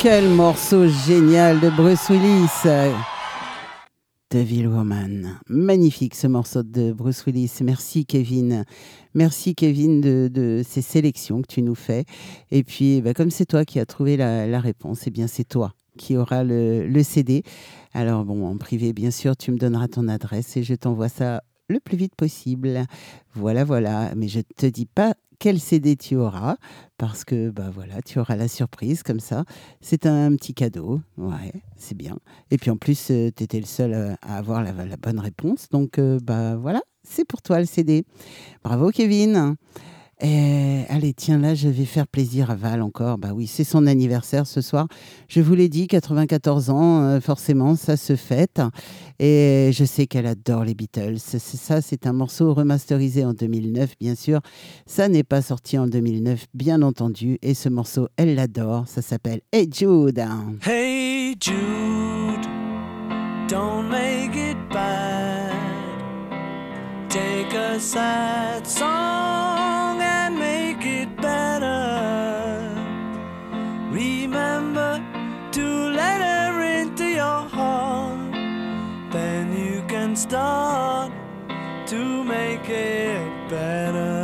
Quel morceau génial de Bruce Willis. Devil Woman. Magnifique ce morceau de Bruce Willis. Merci Kevin. Merci Kevin de, ces sélections que tu nous fais. Et puis, bah, comme c'est toi qui as trouvé la, réponse, eh bien c'est toi qui auras le, CD. Alors bon, en privé, bien sûr, tu me donneras ton adresse et je t'envoie ça le plus vite possible. Voilà, voilà. Mais je te dis pas quel CD tu auras parce que bah voilà, tu auras la surprise comme ça. C'est un petit cadeau, ouais, c'est bien. Et puis en plus, tu étais le seul euh, à avoir la, la bonne réponse, donc euh, bah voilà, c'est pour toi le CD. Bravo Kevin. Et, allez, tiens, là, je vais faire plaisir à Val encore. Bah oui, c'est son anniversaire ce soir. Je vous l'ai dit, 94 ans, euh, forcément, ça se fête. Et je sais qu'elle adore les Beatles. Ça, c'est un morceau remasterisé en 2009, bien sûr. Ça n'est pas sorti en 2009, bien entendu. Et ce morceau, elle l'adore. Ça s'appelle Hey Jude. Hey Jude, don't make it bad. Take a sad song better.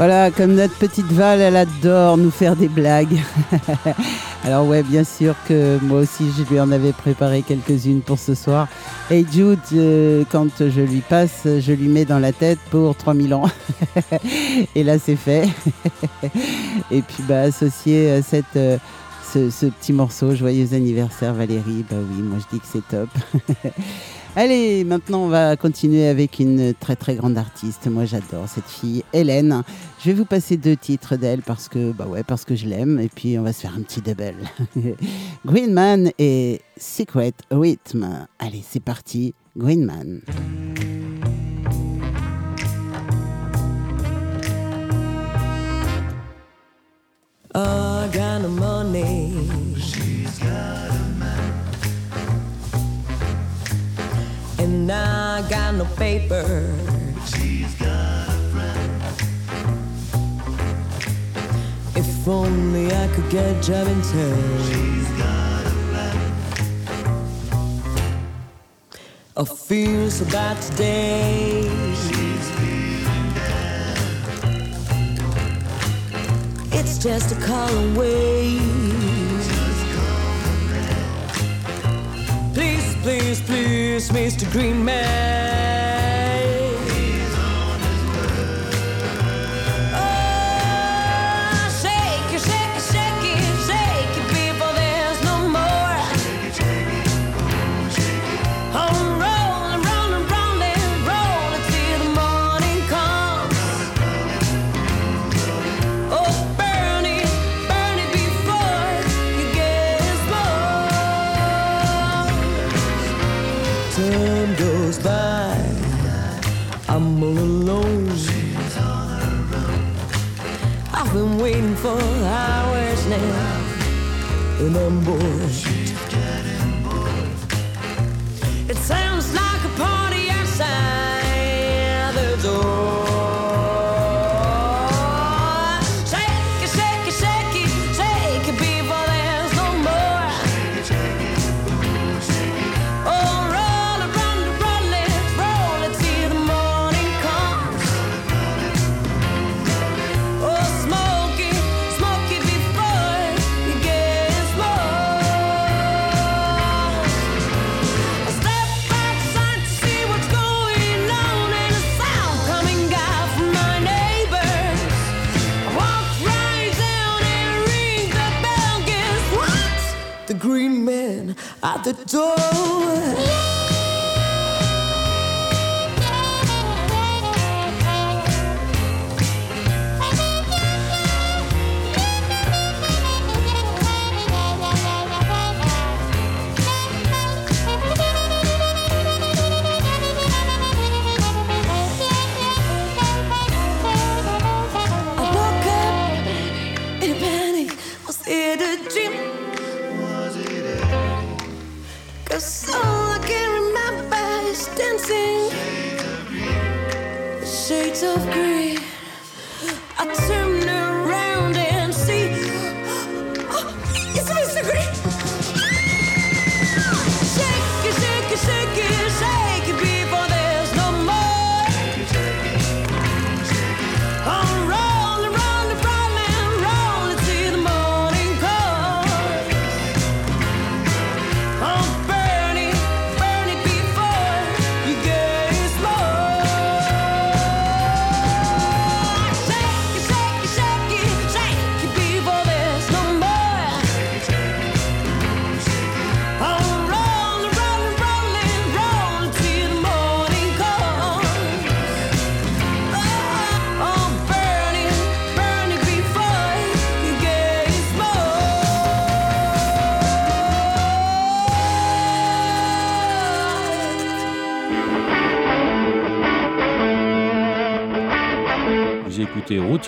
Voilà, comme notre petite Val, elle adore nous faire des blagues. Alors ouais, bien sûr que moi aussi, je lui en avais préparé quelques-unes pour ce soir. Et Jude, euh, quand je lui passe, je lui mets dans la tête pour 3000 ans. Et là, c'est fait. Et puis, bah, associé à euh, ce, ce petit morceau, Joyeux anniversaire Valérie, bah oui, moi je dis que c'est top. Allez, maintenant on va continuer avec une très très grande artiste. Moi j'adore cette fille, Hélène. Je vais vous passer deux titres d'elle parce que bah ouais parce que je l'aime et puis on va se faire un petit double. Green Man et Secret Rhythm. Allez, c'est parti. Green Man. I got no paper. She's got a friend. If only I could get a job in town. She's got a plan. I feel so bad today. She's feeling. It's just a call away. Please, please, Mr. Green Man. For hours now, and I'm bored. Door.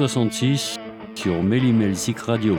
1966 sur Mélimelsic Radio.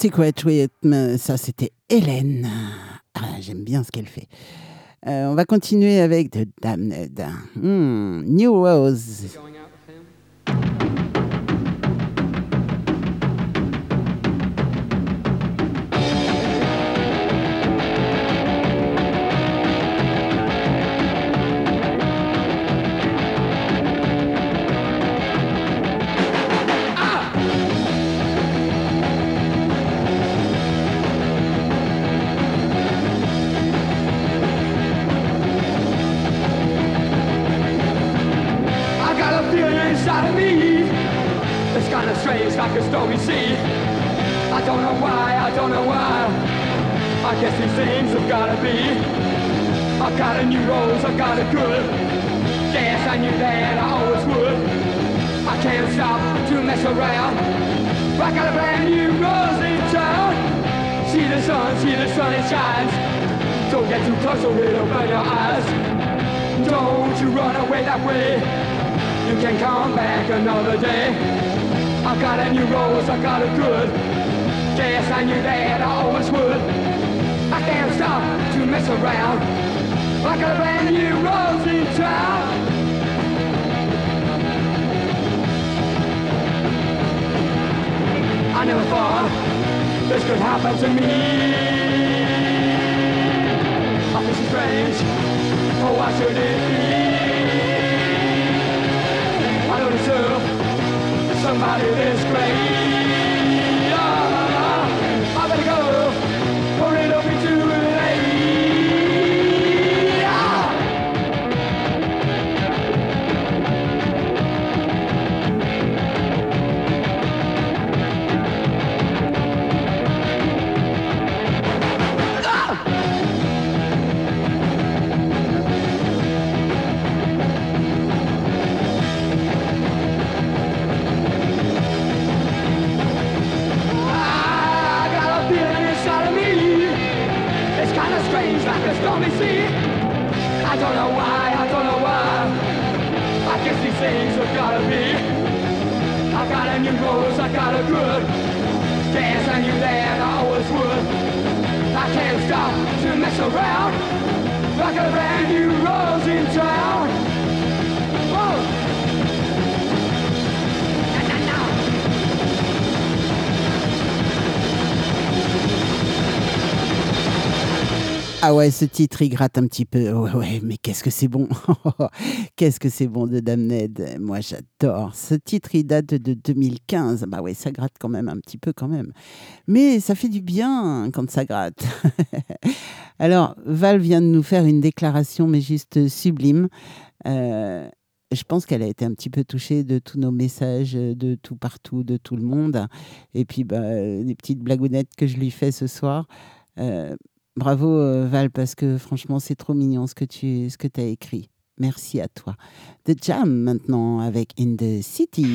Secret Rhythm, ça c'était Hélène. Ah, j'aime bien ce qu'elle fait. Euh, on va continuer avec The Damned. Hmm, New Rose. like a stormy sea. I don't know why, I don't know why. I guess these things have gotta be. I've got a new rose, I've got a good. Yes, I knew that I always would. I can't stop to mess around. But I got a brand new rose in town. See the sun, see the sun, it shines. Don't get too close or it'll burn your eyes. Don't you run away that way. You can come back another day. I got a new rose, I got a good. Guess I knew that I always would. I can't stop to mess around. like a brand new rose in town. I never thought this could happen to me. I'm is strange. Oh, why should it be? somebody this great. Rose, I got a good. Yes, I knew that I always would. I can't stop to mess around. Like a brand new rose in town. Ah ouais, ce titre, il gratte un petit peu. Ouais, ouais, mais qu'est-ce que c'est bon. qu'est-ce que c'est bon de Damned. Moi, j'adore. Ce titre, il date de 2015. Bah ouais, ça gratte quand même un petit peu quand même. Mais ça fait du bien quand ça gratte. Alors, Val vient de nous faire une déclaration, mais juste sublime. Euh, je pense qu'elle a été un petit peu touchée de tous nos messages, de tout partout, de tout le monde. Et puis, bah, les petites blagounettes que je lui fais ce soir. Euh, bravo, euh, Val, parce que franchement, c'est trop mignon ce que tu as écrit. Merci à toi. The Jam maintenant avec In the City.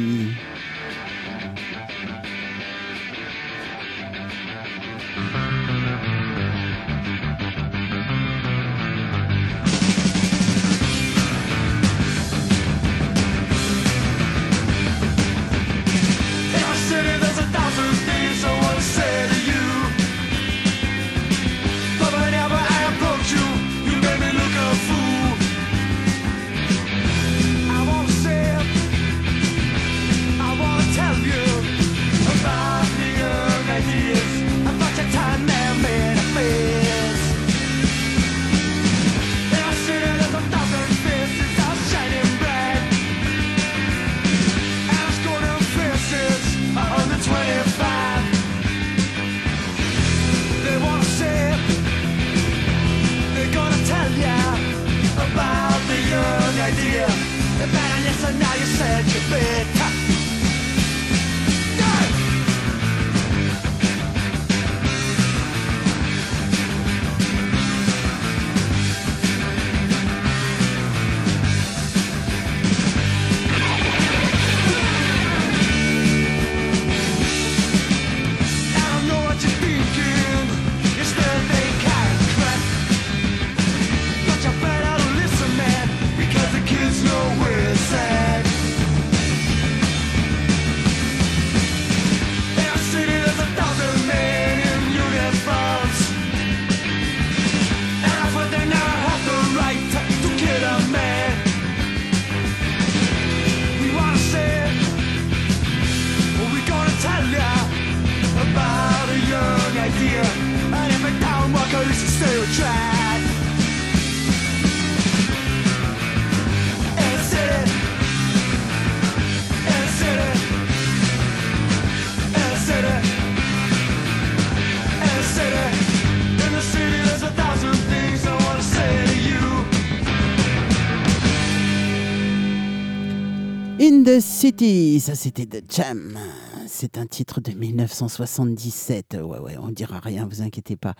Ça c'était The Jam. C'est un titre de 1977. Ouais, ouais, on dira rien, vous inquiétez pas.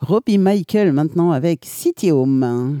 Robbie Michael maintenant avec City Home.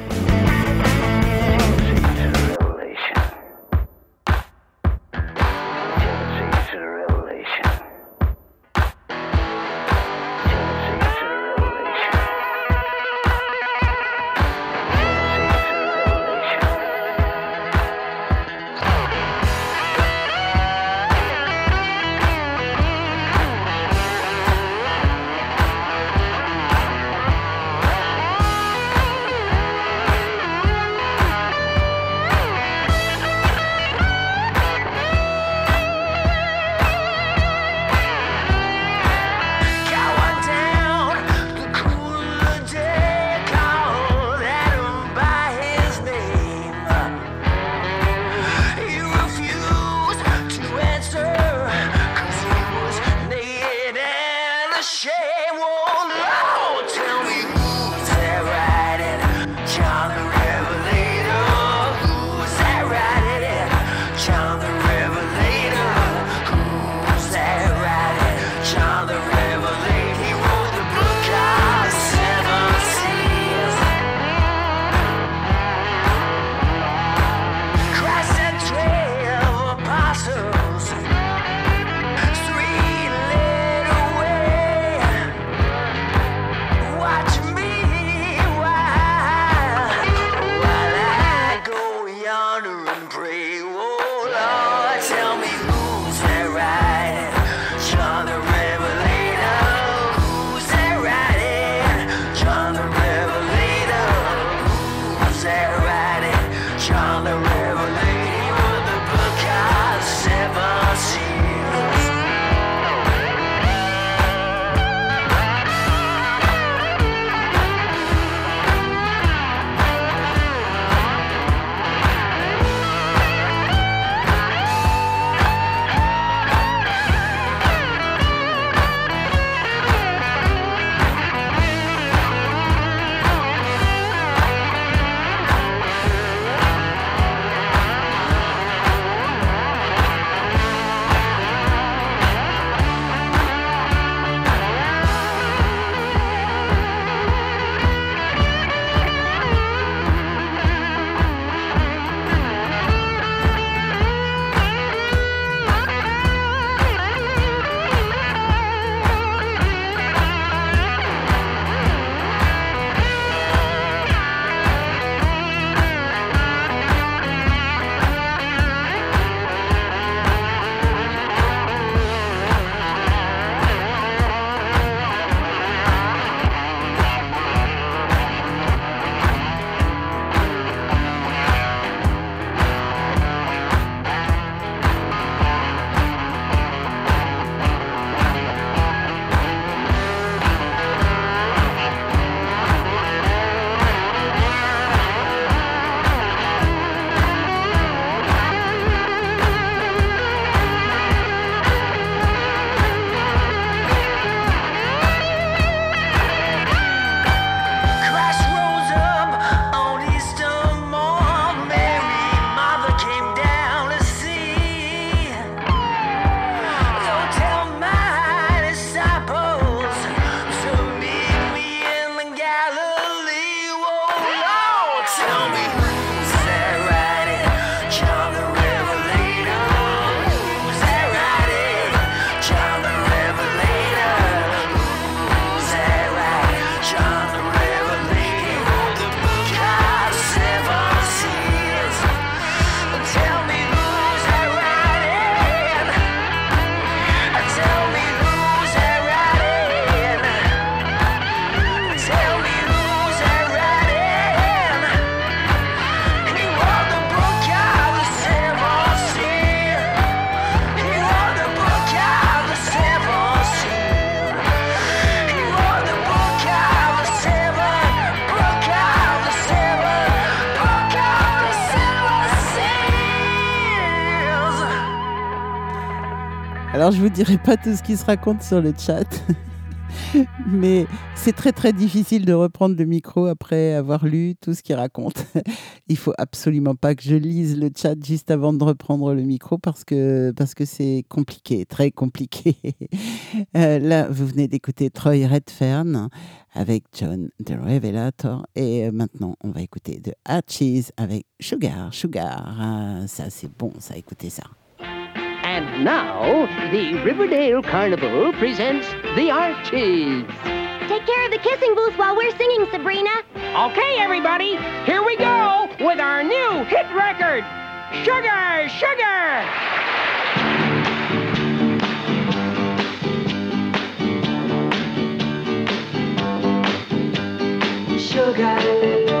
Alors, je vous dirai pas tout ce qui se raconte sur le chat. Mais c'est très très difficile de reprendre le micro après avoir lu tout ce qu'il raconte. Il faut absolument pas que je lise le chat juste avant de reprendre le micro parce que parce que c'est compliqué, très compliqué. Euh, là, vous venez d'écouter Troy Redfern avec John the Revelator et euh, maintenant on va écouter The Archies avec Sugar Sugar. Ah, ça c'est bon, ça écoutez ça. And now, the Riverdale Carnival presents the Archies. Take care of the kissing booth while we're singing, Sabrina. Okay, everybody, here we go with our new hit record, Sugar, Sugar! Sugar,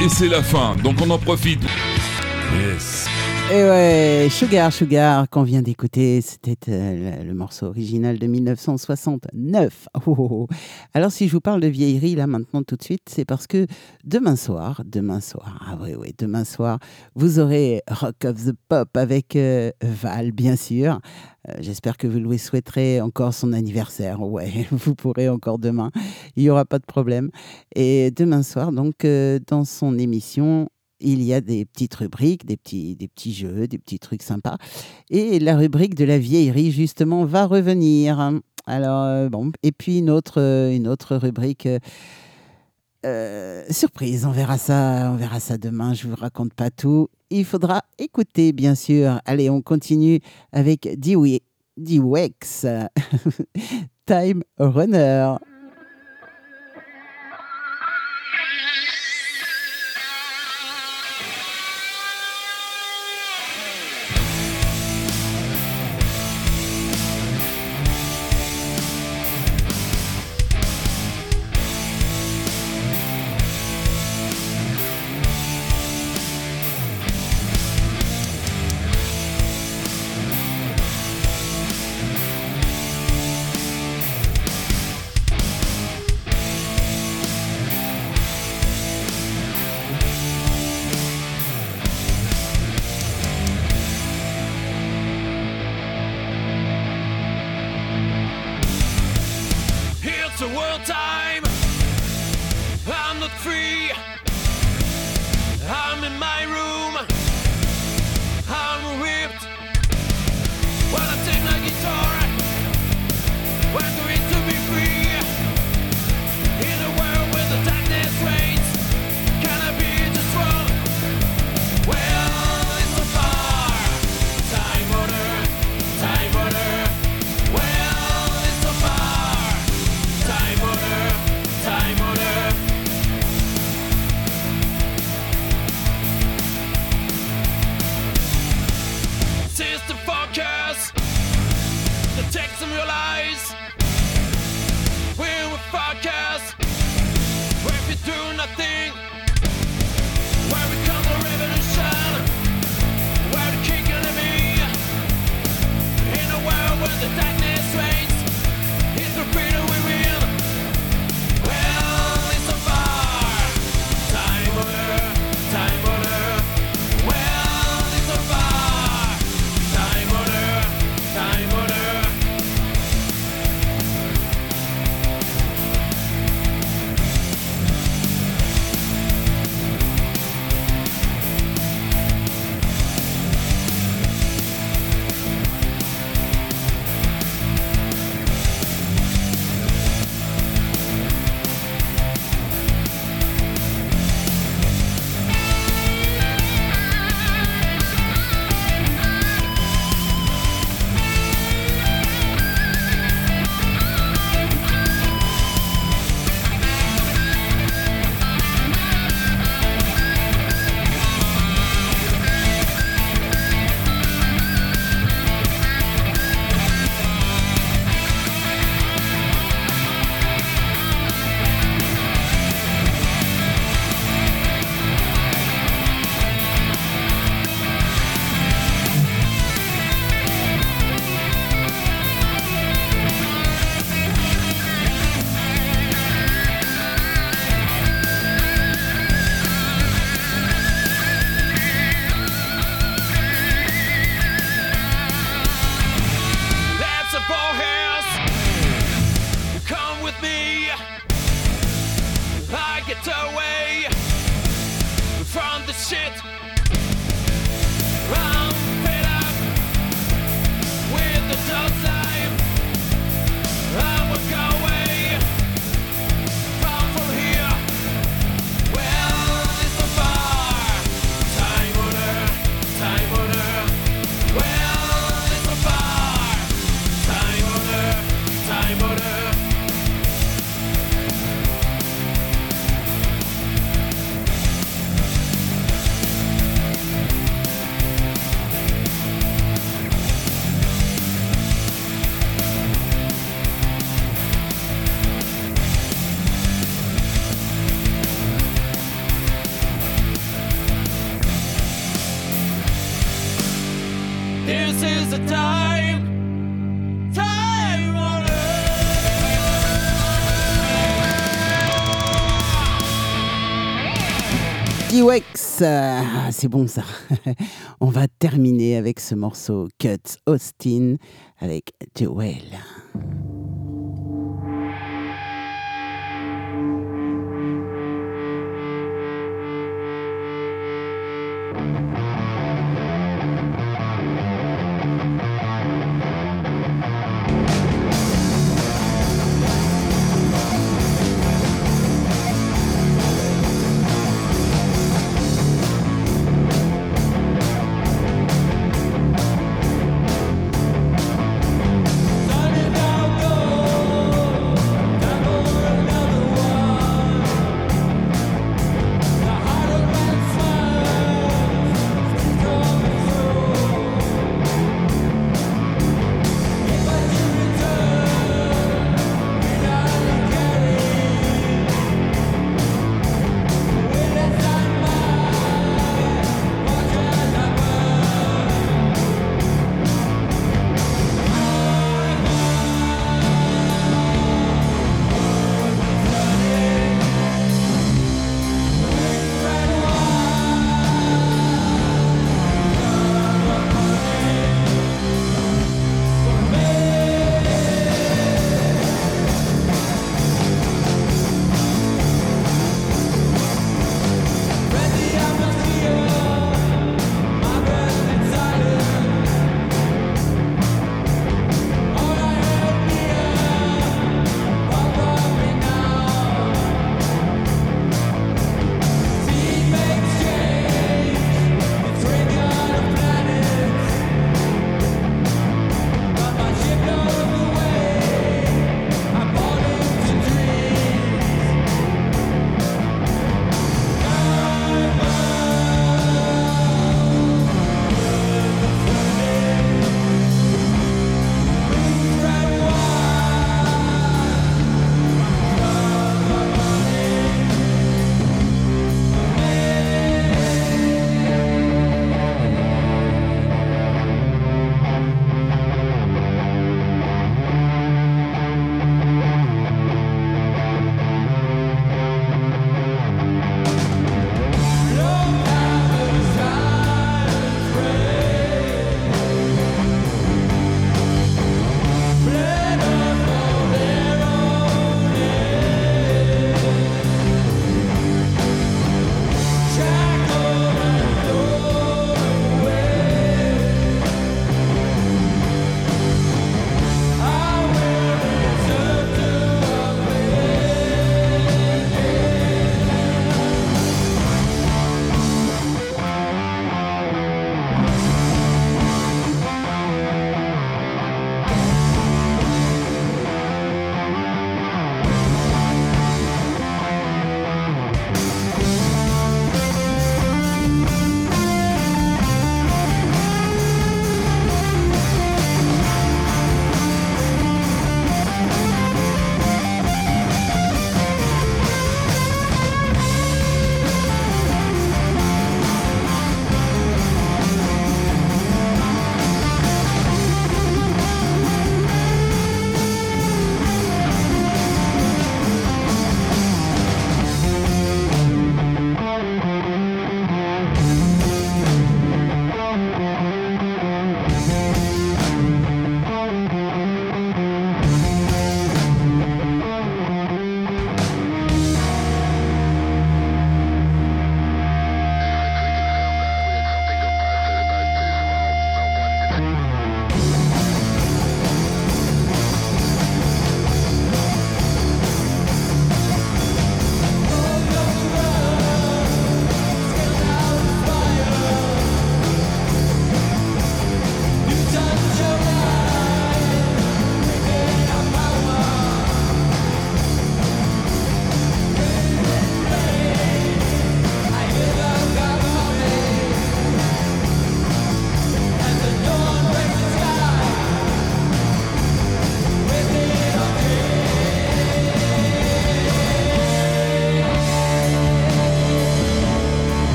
et c'est la fin. Donc on en profite. Yes. Et ouais, Sugar Sugar qu'on vient d'écouter, c'était euh, le, le morceau original de 1969. Oh, oh, oh. Alors si je vous parle de vieillerie là maintenant tout de suite, c'est parce que demain soir, demain soir, ah oui oui, demain soir, vous aurez Rock of the Pop avec euh, Val bien sûr. Euh, J'espère que vous lui souhaiterez encore son anniversaire. Ouais, vous pourrez encore demain. Il n'y aura pas de problème. Et demain soir, donc, euh, dans son émission, il y a des petites rubriques, des petits, des petits jeux, des petits trucs sympas. Et la rubrique de la vieillerie, justement, va revenir. Alors, euh, bon, et puis une autre, euh, rubrique. euh, surprise, on verra ça, on verra ça demain. Je vous raconte pas tout. Il faudra écouter, bien sûr. Allez, on continue avec D-Wex, Time Runner. final time. I'm not free. I'm in my som your life. Euh, c'est bon ça. On va terminer avec ce morceau Cut Austin avec Joel.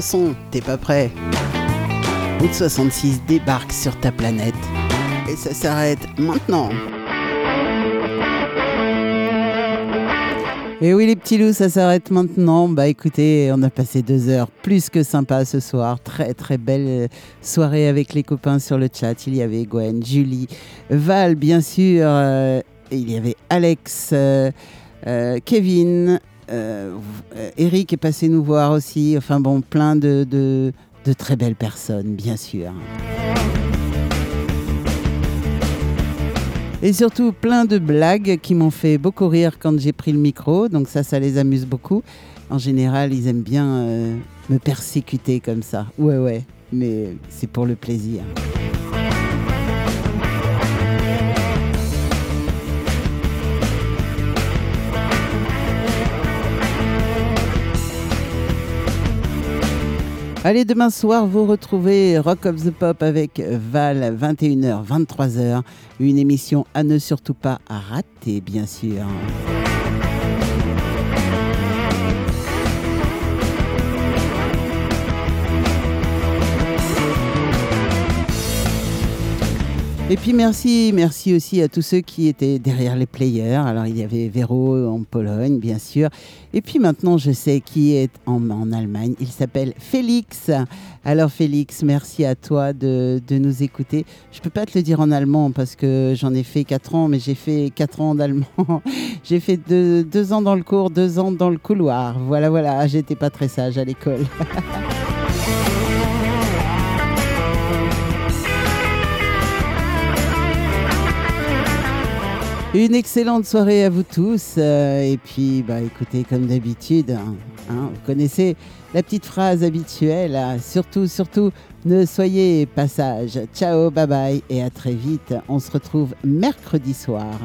Son, t'es pas prêt Route 66 débarque sur ta planète. Et ça s'arrête maintenant. Et oui les petits loups, ça s'arrête maintenant. Bah écoutez, on a passé deux heures plus que sympa ce soir. Très très belle soirée avec les copains sur le chat. Il y avait Gwen, Julie, Val bien sûr. euh, il y avait Alex, euh, euh, Kevin, euh, Eric est passé nous voir aussi. Enfin bon, plein de, de, de très belles personnes bien sûr. Et surtout plein de blagues qui m'ont fait beaucoup rire quand j'ai pris le micro. Donc ça, ça les amuse beaucoup. En général, ils aiment bien euh, me persécuter comme ça. Ouais, ouais. Mais c'est pour le plaisir. Allez, demain soir, vous retrouvez Rock of the Pop avec Val, 21h, 23h. Une émission à ne surtout pas rater, bien sûr. Et puis merci, merci aussi à tous ceux qui étaient derrière les players. Alors il y avait Véro en Pologne, bien sûr. Et puis maintenant, je sais qui est en, en Allemagne. Il s'appelle Félix. Alors Félix, merci à toi de, de nous écouter. Je peux pas te le dire en allemand parce que j'en ai fait 4 ans, mais j'ai fait 4 ans d'allemand. j'ai fait 2 deux, deux ans dans le cours, 2 ans dans le couloir. Voilà, voilà, j'étais pas très sage à l'école. Une excellente soirée à vous tous. euh, et puis, bah, écoutez, comme d'habitude, hein, hein, vous connaissez la petite phrase habituelle. hein, surtout, surtout, ne soyez pas sages. Ciao, bye bye et à très vite. On se retrouve mercredi soir